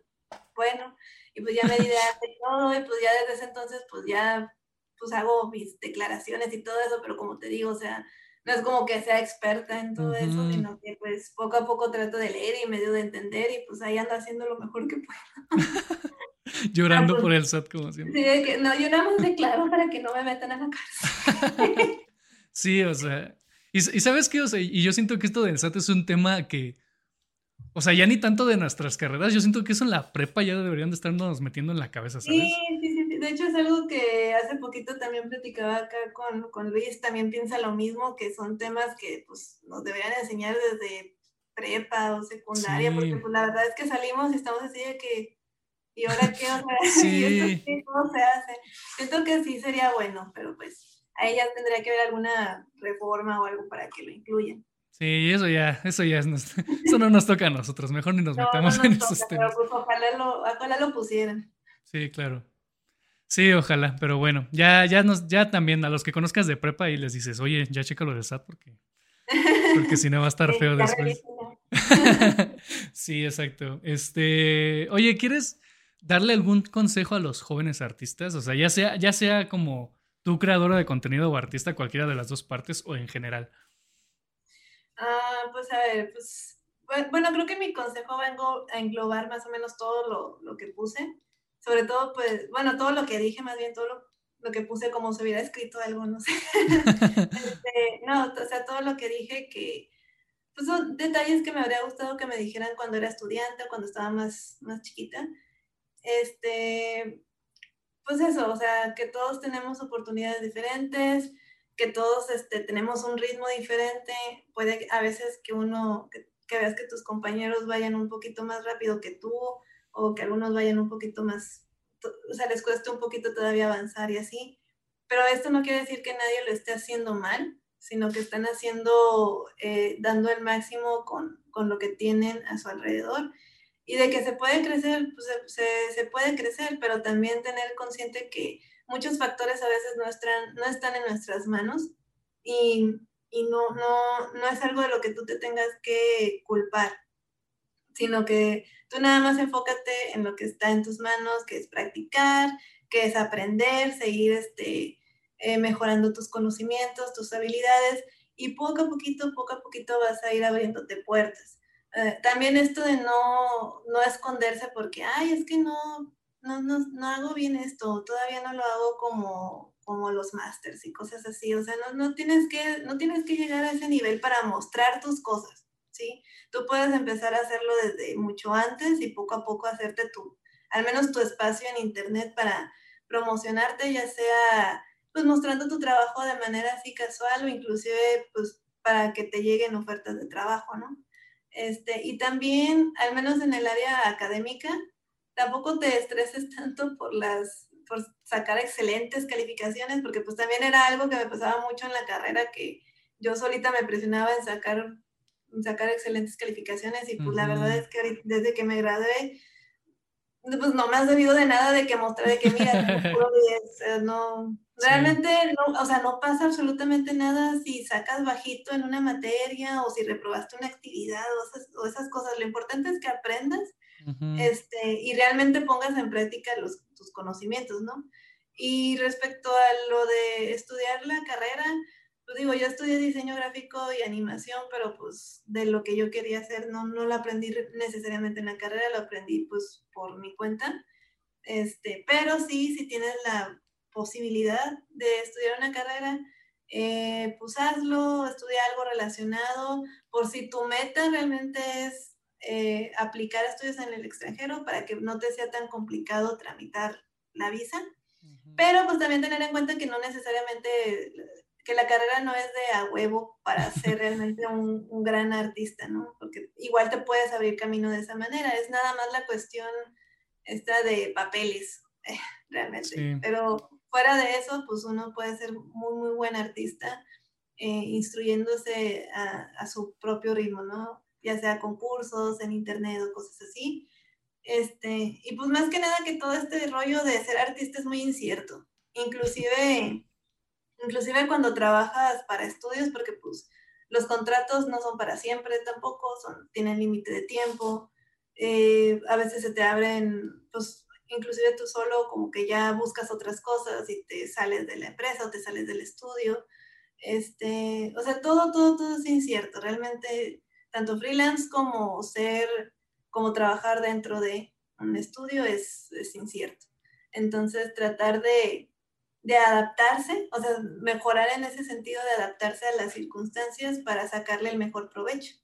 bueno, y pues ya me di de todo y pues ya desde ese entonces pues ya pues hago mis declaraciones y todo eso, pero como te digo, o sea, no es como que sea experta en todo eso, sino que pues poco a poco trato de leer y medio de entender y pues ahí ando haciendo lo mejor que puedo. [laughs] [laughs] Llorando ah, por el SAT como siempre. Sí, que, no, yo nada más declaro para que no me metan a la cárcel. [laughs] sí, o sea, y, y sabes qué, o sea, y yo siento que esto del SAT es un tema que o sea, ya ni tanto de nuestras carreras, yo siento que eso en la prepa ya deberían de estarnos metiendo en la cabeza, ¿sabes? Sí, sí, sí, de hecho es algo que hace poquito también platicaba acá con, con Luis, también piensa lo mismo, que son temas que pues nos deberían enseñar desde prepa o secundaria, porque pues la verdad es que salimos y estamos así de que, ¿y ahora qué? O sea, [laughs] sí. ¿cómo se hace? Siento que sí sería bueno, pero pues ahí ya tendría que haber alguna reforma o algo para que lo incluyan. Sí, eso ya, eso ya es [laughs] eso no nos toca a nosotros, mejor ni nos metamos en esos temas. Pero pues ojalá lo, ojalá lo pusieran. Sí, claro. Sí, ojalá, pero bueno, ya, ya nos, ya también a los que conozcas de prepa y les dices, oye, ya checa lo de SAT porque, porque si no va a estar [laughs] feo después. sí, exacto. Este, oye, ¿quieres darle algún consejo a los jóvenes artistas? O sea, ya sea, ya sea como tú creadora de contenido o artista, cualquiera de las dos partes o en general. Ah, pues a ver, pues bueno, creo que mi consejo vengo a englobar más o menos todo lo, lo, que puse. Sobre todo, pues, bueno, todo lo que dije, más bien todo lo, lo que puse como se hubiera escrito algo, no sé. [laughs] Este, no, o sea, todo lo que dije que, pues son detalles que me habría gustado que me dijeran cuando era estudiante cuando estaba más, más chiquita. Este, pues eso, o sea, que todos tenemos oportunidades diferentes, que todos este, tenemos un ritmo diferente, puede a veces que uno, que, veas que tus compañeros vayan un poquito más rápido que tú, o que algunos vayan un poquito más, o sea, les cueste un poquito todavía avanzar y así. Pero esto no quiere decir que nadie lo esté haciendo mal, sino que están haciendo, eh, dando el máximo con, con, lo que tienen a su alrededor. Y de que se puede crecer, pues se, se puede crecer, pero también tener consciente que muchos factores a veces no están, no están en nuestras manos y, y no, no, no es algo de lo que tú te tengas que culpar, sino que tú nada más enfócate en lo que está en tus manos, que es practicar, que es aprender, seguir este, eh, mejorando tus conocimientos, tus habilidades y poco a poquito, poco a poquito vas a ir abriéndote puertas. Eh, también esto de no, no esconderse porque, ay, es que no, no, no, no hago bien esto, todavía no lo hago como, como los masters y cosas así. O sea, no, no, tienes que, no tienes que llegar a ese nivel para mostrar tus cosas, ¿sí? Tú puedes empezar a hacerlo desde mucho antes y poco a poco hacerte tu, al menos tu espacio en internet para promocionarte, ya sea pues mostrando tu trabajo de manera así casual o inclusive pues para que te lleguen ofertas de trabajo, ¿no? Este, y también, al menos en el área académica, tampoco te estreses tanto por las por sacar excelentes calificaciones, porque pues también era algo que me pasaba mucho en la carrera, que yo solita me presionaba en sacar, sacar excelentes calificaciones y pues la verdad es que desde que me gradué, pues no me has debido de nada de que mostrar de que mira, no, realmente no, o sea, no pasa absolutamente nada si sacas bajito en una materia o si reprobaste una actividad o esas, o esas cosas, lo importante es que aprendas este, y realmente pongas en práctica los, tus conocimientos, ¿no? Y respecto a lo de estudiar la carrera, pues digo, yo estudié diseño gráfico y animación, pero pues de lo que yo quería hacer no, no lo aprendí necesariamente en la carrera, lo aprendí pues por mi cuenta. Este, pero sí, si tienes la posibilidad de estudiar una carrera, eh, pues hazlo, estudia algo relacionado, por si tu meta realmente es eh, aplicar estudios en el extranjero para que no te sea tan complicado tramitar la visa. Pero pues también tener en cuenta que no necesariamente, que la carrera no es de a huevo para ser realmente un, un gran artista, ¿no? Porque igual te puedes abrir camino de esa manera, es nada más la cuestión esta de papeles, [laughs] realmente. Pero fuera de eso, pues uno puede ser muy, muy buen artista eh, instruyéndose a, a, su propio ritmo, ¿no? Ya sea concursos, en internet o cosas así. Este, y pues más que nada que todo este rollo de ser artista es muy incierto. Inclusive, inclusive cuando trabajas para estudios, porque pues los contratos no son para siempre tampoco, son, tienen límite de tiempo. Eh, a veces se te abren, pues inclusive tú solo como que ya buscas otras cosas y te sales de la empresa o te sales del estudio. Este, o sea, todo, todo, todo es incierto. Realmente, tanto freelance como ser, como trabajar dentro de un estudio es, es incierto. Entonces, tratar de, de adaptarse, o sea, mejorar en ese sentido de adaptarse a las circunstancias para sacarle el mejor provecho.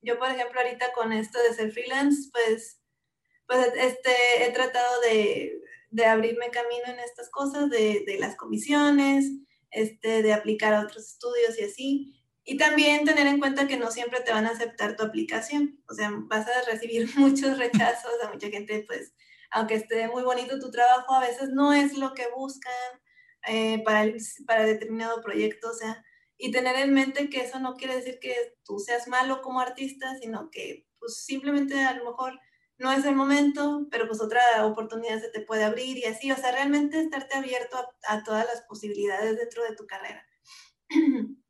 Yo, por ejemplo, ahorita con esto de ser freelance, pues pues este, he tratado de, de abrirme camino en estas cosas, de, de, las comisiones, este, de aplicar a otros estudios y así. Y también tener en cuenta que no siempre te van a aceptar tu aplicación. O sea, vas a recibir [laughs] muchos rechazos a mucha gente, pues, aunque esté muy bonito tu trabajo, a veces no es lo que buscan eh, para, el, para determinado proyecto. O sea, y tener en mente que eso no quiere decir que tú seas malo como artista, sino que pues simplemente a lo mejor no es el momento, pero pues otra oportunidad se te puede abrir y así, o sea, realmente estarte abierto a, todas las posibilidades dentro de tu carrera. [clears throat]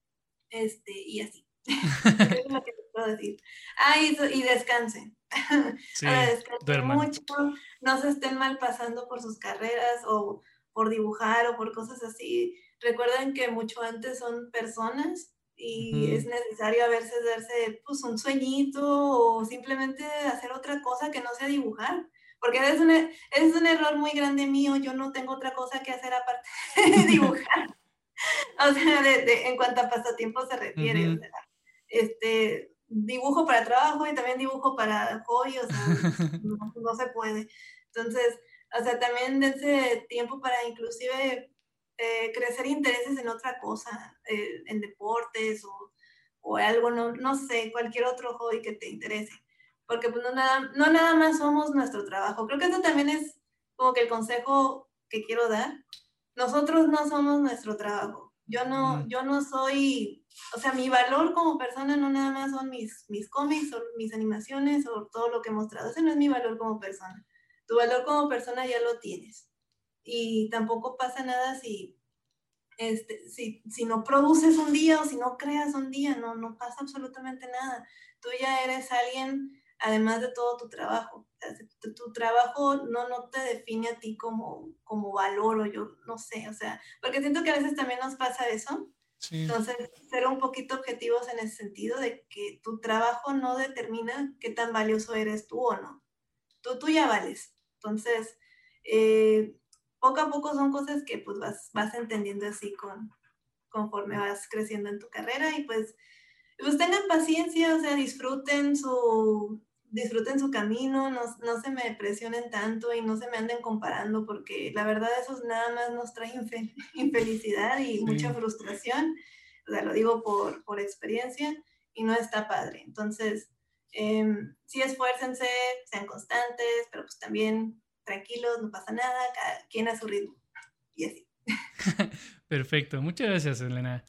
Este, y así. [laughs] es lo que te puedo decir. Ah, y, y descansen. [laughs] Sí, descansen mucho, no se estén mal pasando por sus carreras o por dibujar o por cosas así. Recuerden que mucho antes son personas y es necesario a veces darse pues un sueñito o simplemente hacer otra cosa que no sea dibujar. Porque es un, es un error muy grande mío, yo no tengo otra cosa que hacer aparte de [laughs] dibujar. o sea, de, en cuanto a pasatiempo se refiere, o sea, este, dibujo para trabajo y también dibujo para hobby, o sea, [laughs] no, no se puede. Entonces, o sea, también de ese tiempo para inclusive eh, crecer intereses en otra cosa, eh, en deportes o, o algo, no, no, sé, cualquier otro hobby que te interese. Porque pues no nada, no nada más somos nuestro trabajo. Creo que eso también es como que el consejo que quiero dar. Nosotros no somos nuestro trabajo. Yo no, yo no soy, o sea, mi valor como persona no nada más son mis, mis cómics o mis animaciones o todo lo que he mostrado. Ese no es mi valor como persona. Tu valor como persona ya lo tienes y tampoco pasa nada si, este, si, si, no produces un día o si no creas un día, no, no pasa absolutamente nada. Tú ya eres alguien, además de todo tu trabajo. Tu, tu, trabajo no, no te define a ti como, como valor o yo no sé, o sea, porque siento que a veces también nos pasa eso. Entonces, ser un poquito objetivos en ese sentido de que tu trabajo no determina qué tan valioso eres tú o no. Tú, tú ya vales. Entonces, eh, poco a poco son cosas que pues vas, vas entendiendo así con, conforme vas creciendo en tu carrera y pues, pues tengan paciencia, o sea, disfruten su, disfruten su camino, no, no, se me presionen tanto y no se me anden comparando porque la verdad eso nada más nos trae [laughs] infelicidad y mucha frustración, o sea, lo digo por, por experiencia y no está padre. Entonces, eh, sí esfuércense, sean constantes, pero pues también tranquilos, no pasa nada, cada quien a su ritmo. Y así. [laughs] Perfecto, muchas gracias, Elena.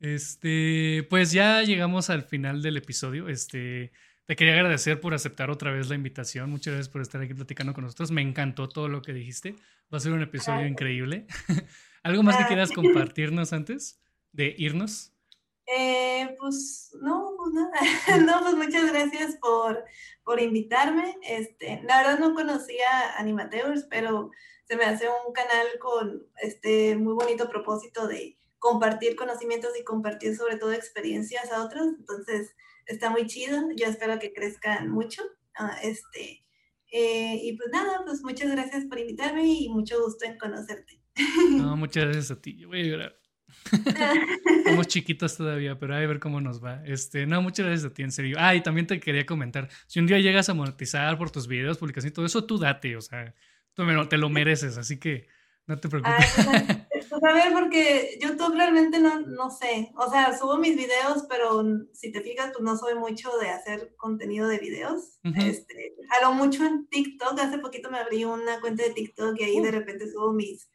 Este, pues ya llegamos al final del episodio. Este, te quería agradecer por aceptar otra vez la invitación. Muchas gracias por estar aquí platicando con nosotros. Me encantó todo lo que dijiste. Va a ser un episodio increíble. [laughs] ¿Algo más que quieras [laughs] compartirnos antes de irnos? Eh, pues no, pues nada. [laughs] no, pues muchas gracias por, por invitarme. Este, la verdad no conocía Animateurs, pero se me hace un canal con este muy bonito propósito de compartir conocimientos y compartir sobre todo experiencias a otros. Entonces, está muy chido. Yo espero que crezcan mucho. Uh, este, eh, y pues nada, pues muchas gracias por invitarme y mucho gusto en conocerte. [laughs] No, muchas gracias a ti. Yo voy a llorar. [laughs] Somos chiquitos todavía, pero hay a ver cómo nos va. Este, no, muchas gracias a ti, en serio. Ah, y también te quería comentar, si un día llegas a monetizar por tus videos, publicaciones y todo eso, tú date, o sea, tú te lo mereces, así que no te preocupes. Pues, [laughs] pues, a ver, porque YouTube realmente no, no sé. O sea, subo mis videos, pero si te fijas, pues no soy mucho de hacer contenido de videos. este, a lo mucho en TikTok. Hace poquito me abrí una cuenta de TikTok y ahí de repente subo mis,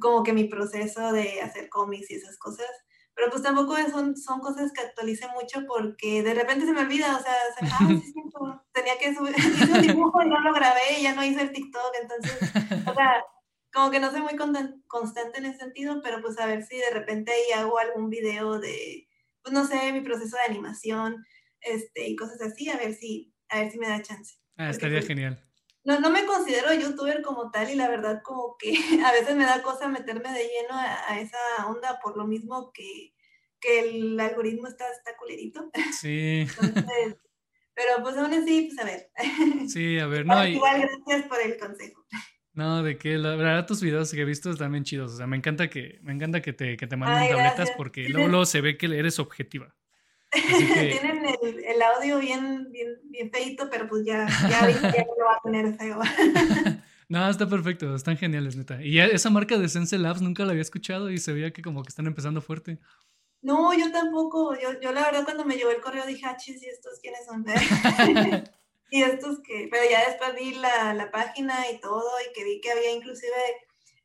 como que mi proceso de hacer cómics y esas cosas. Pero pues tampoco son, son cosas que actualice mucho porque de repente se me olvida, o sea, [laughs] tenía que subir, [laughs] hice un dibujo y no lo grabé y ya no hice el TikTok, entonces, o sea, como que no soy muy constante en ese sentido, pero pues a ver si de repente ahí hago algún video de, pues no sé, mi proceso de animación, este, y cosas así, a ver si, a ver si me da chance. Ah, estaría pues, genial no, no me considero youtuber como tal y la verdad como que [laughs] a veces me da cosa meterme de lleno a, esa onda por lo mismo que, el algoritmo está, está culerito. [laughs] Sí. pero pues aún así, pues a ver. [laughs] Sí, a ver, no. Igual gracias por el consejo. No, de que la verdad tus videos que he visto están bien chidos. O sea, me encanta que, me encanta que te, que te manden tabletas porque luego, luego se ve que eres objetiva. [laughs] Tienen el, audio bien, bien, bien feito, pero pues ya, ya, ya lo va a tener feo. [laughs] no, está perfecto, están geniales, neta. Y esa marca de Sense Labs nunca la había escuchado y se veía que como que están empezando fuerte. No, yo tampoco. Yo, yo la verdad cuando me llegó el correo dije, ah, chis, ¿y estos quiénes son? [laughs] y estos que, pero ya después vi la, la, página y todo y que vi que había inclusive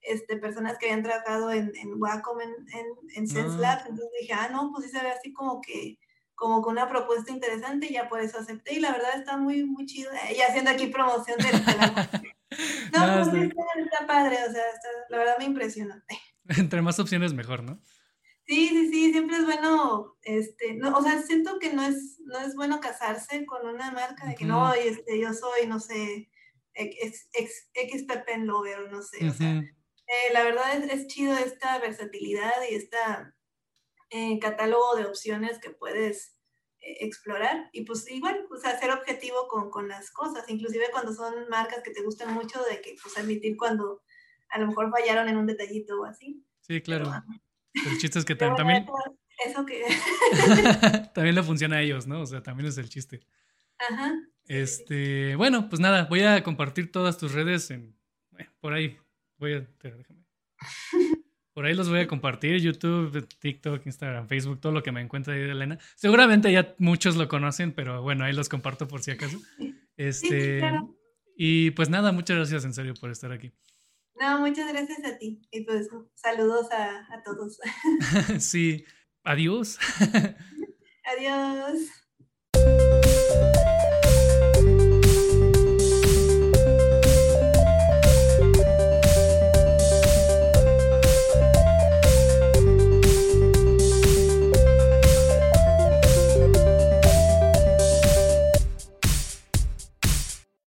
este, personas que habían trabajado en, en Wacom, en, en, en Sense ah. Labs, entonces dije, ah, no, pues sí se ve así como que como con una propuesta interesante y ya por eso acepté y la verdad está muy, muy chido. Y haciendo aquí promoción [laughs] de, la... No, pues está, padre, o sea, la verdad me impresiona. [laughs] Entre más opciones mejor, ¿no? Sí, sí, sí, siempre es bueno, este, no, o sea, siento que no es, no es bueno casarse con una marca de que no, este, yo soy, no sé, ex, ex, XPP Lover, no sé, o sea, eh, la verdad es, es, chido esta versatilidad y esta eh, catálogo de opciones que puedes explorar y pues igual, pues ser objetivo con, con, las cosas, inclusive cuando son marcas que te gustan mucho, de que pues admitir cuando a lo mejor fallaron en un detallito o así. Sí, claro. el chiste es que [laughs] también... Eso que... [laughs] también le funciona a ellos, ¿no? O sea, también es el chiste. Ajá. Este, bueno, pues nada, voy a compartir todas tus redes en, eh, por ahí. Voy a, déjame. [laughs] Por ahí los voy a compartir, YouTube, TikTok, Instagram, Facebook, todo lo que me encuentre ahí de Elena. Seguramente ya muchos lo conocen, pero bueno, ahí los comparto por si acaso. Este, Y pues nada, muchas gracias en serio por estar aquí. No, muchas gracias a ti. Y pues saludos a, a todos. [laughs] sí, adiós. [laughs] Adiós.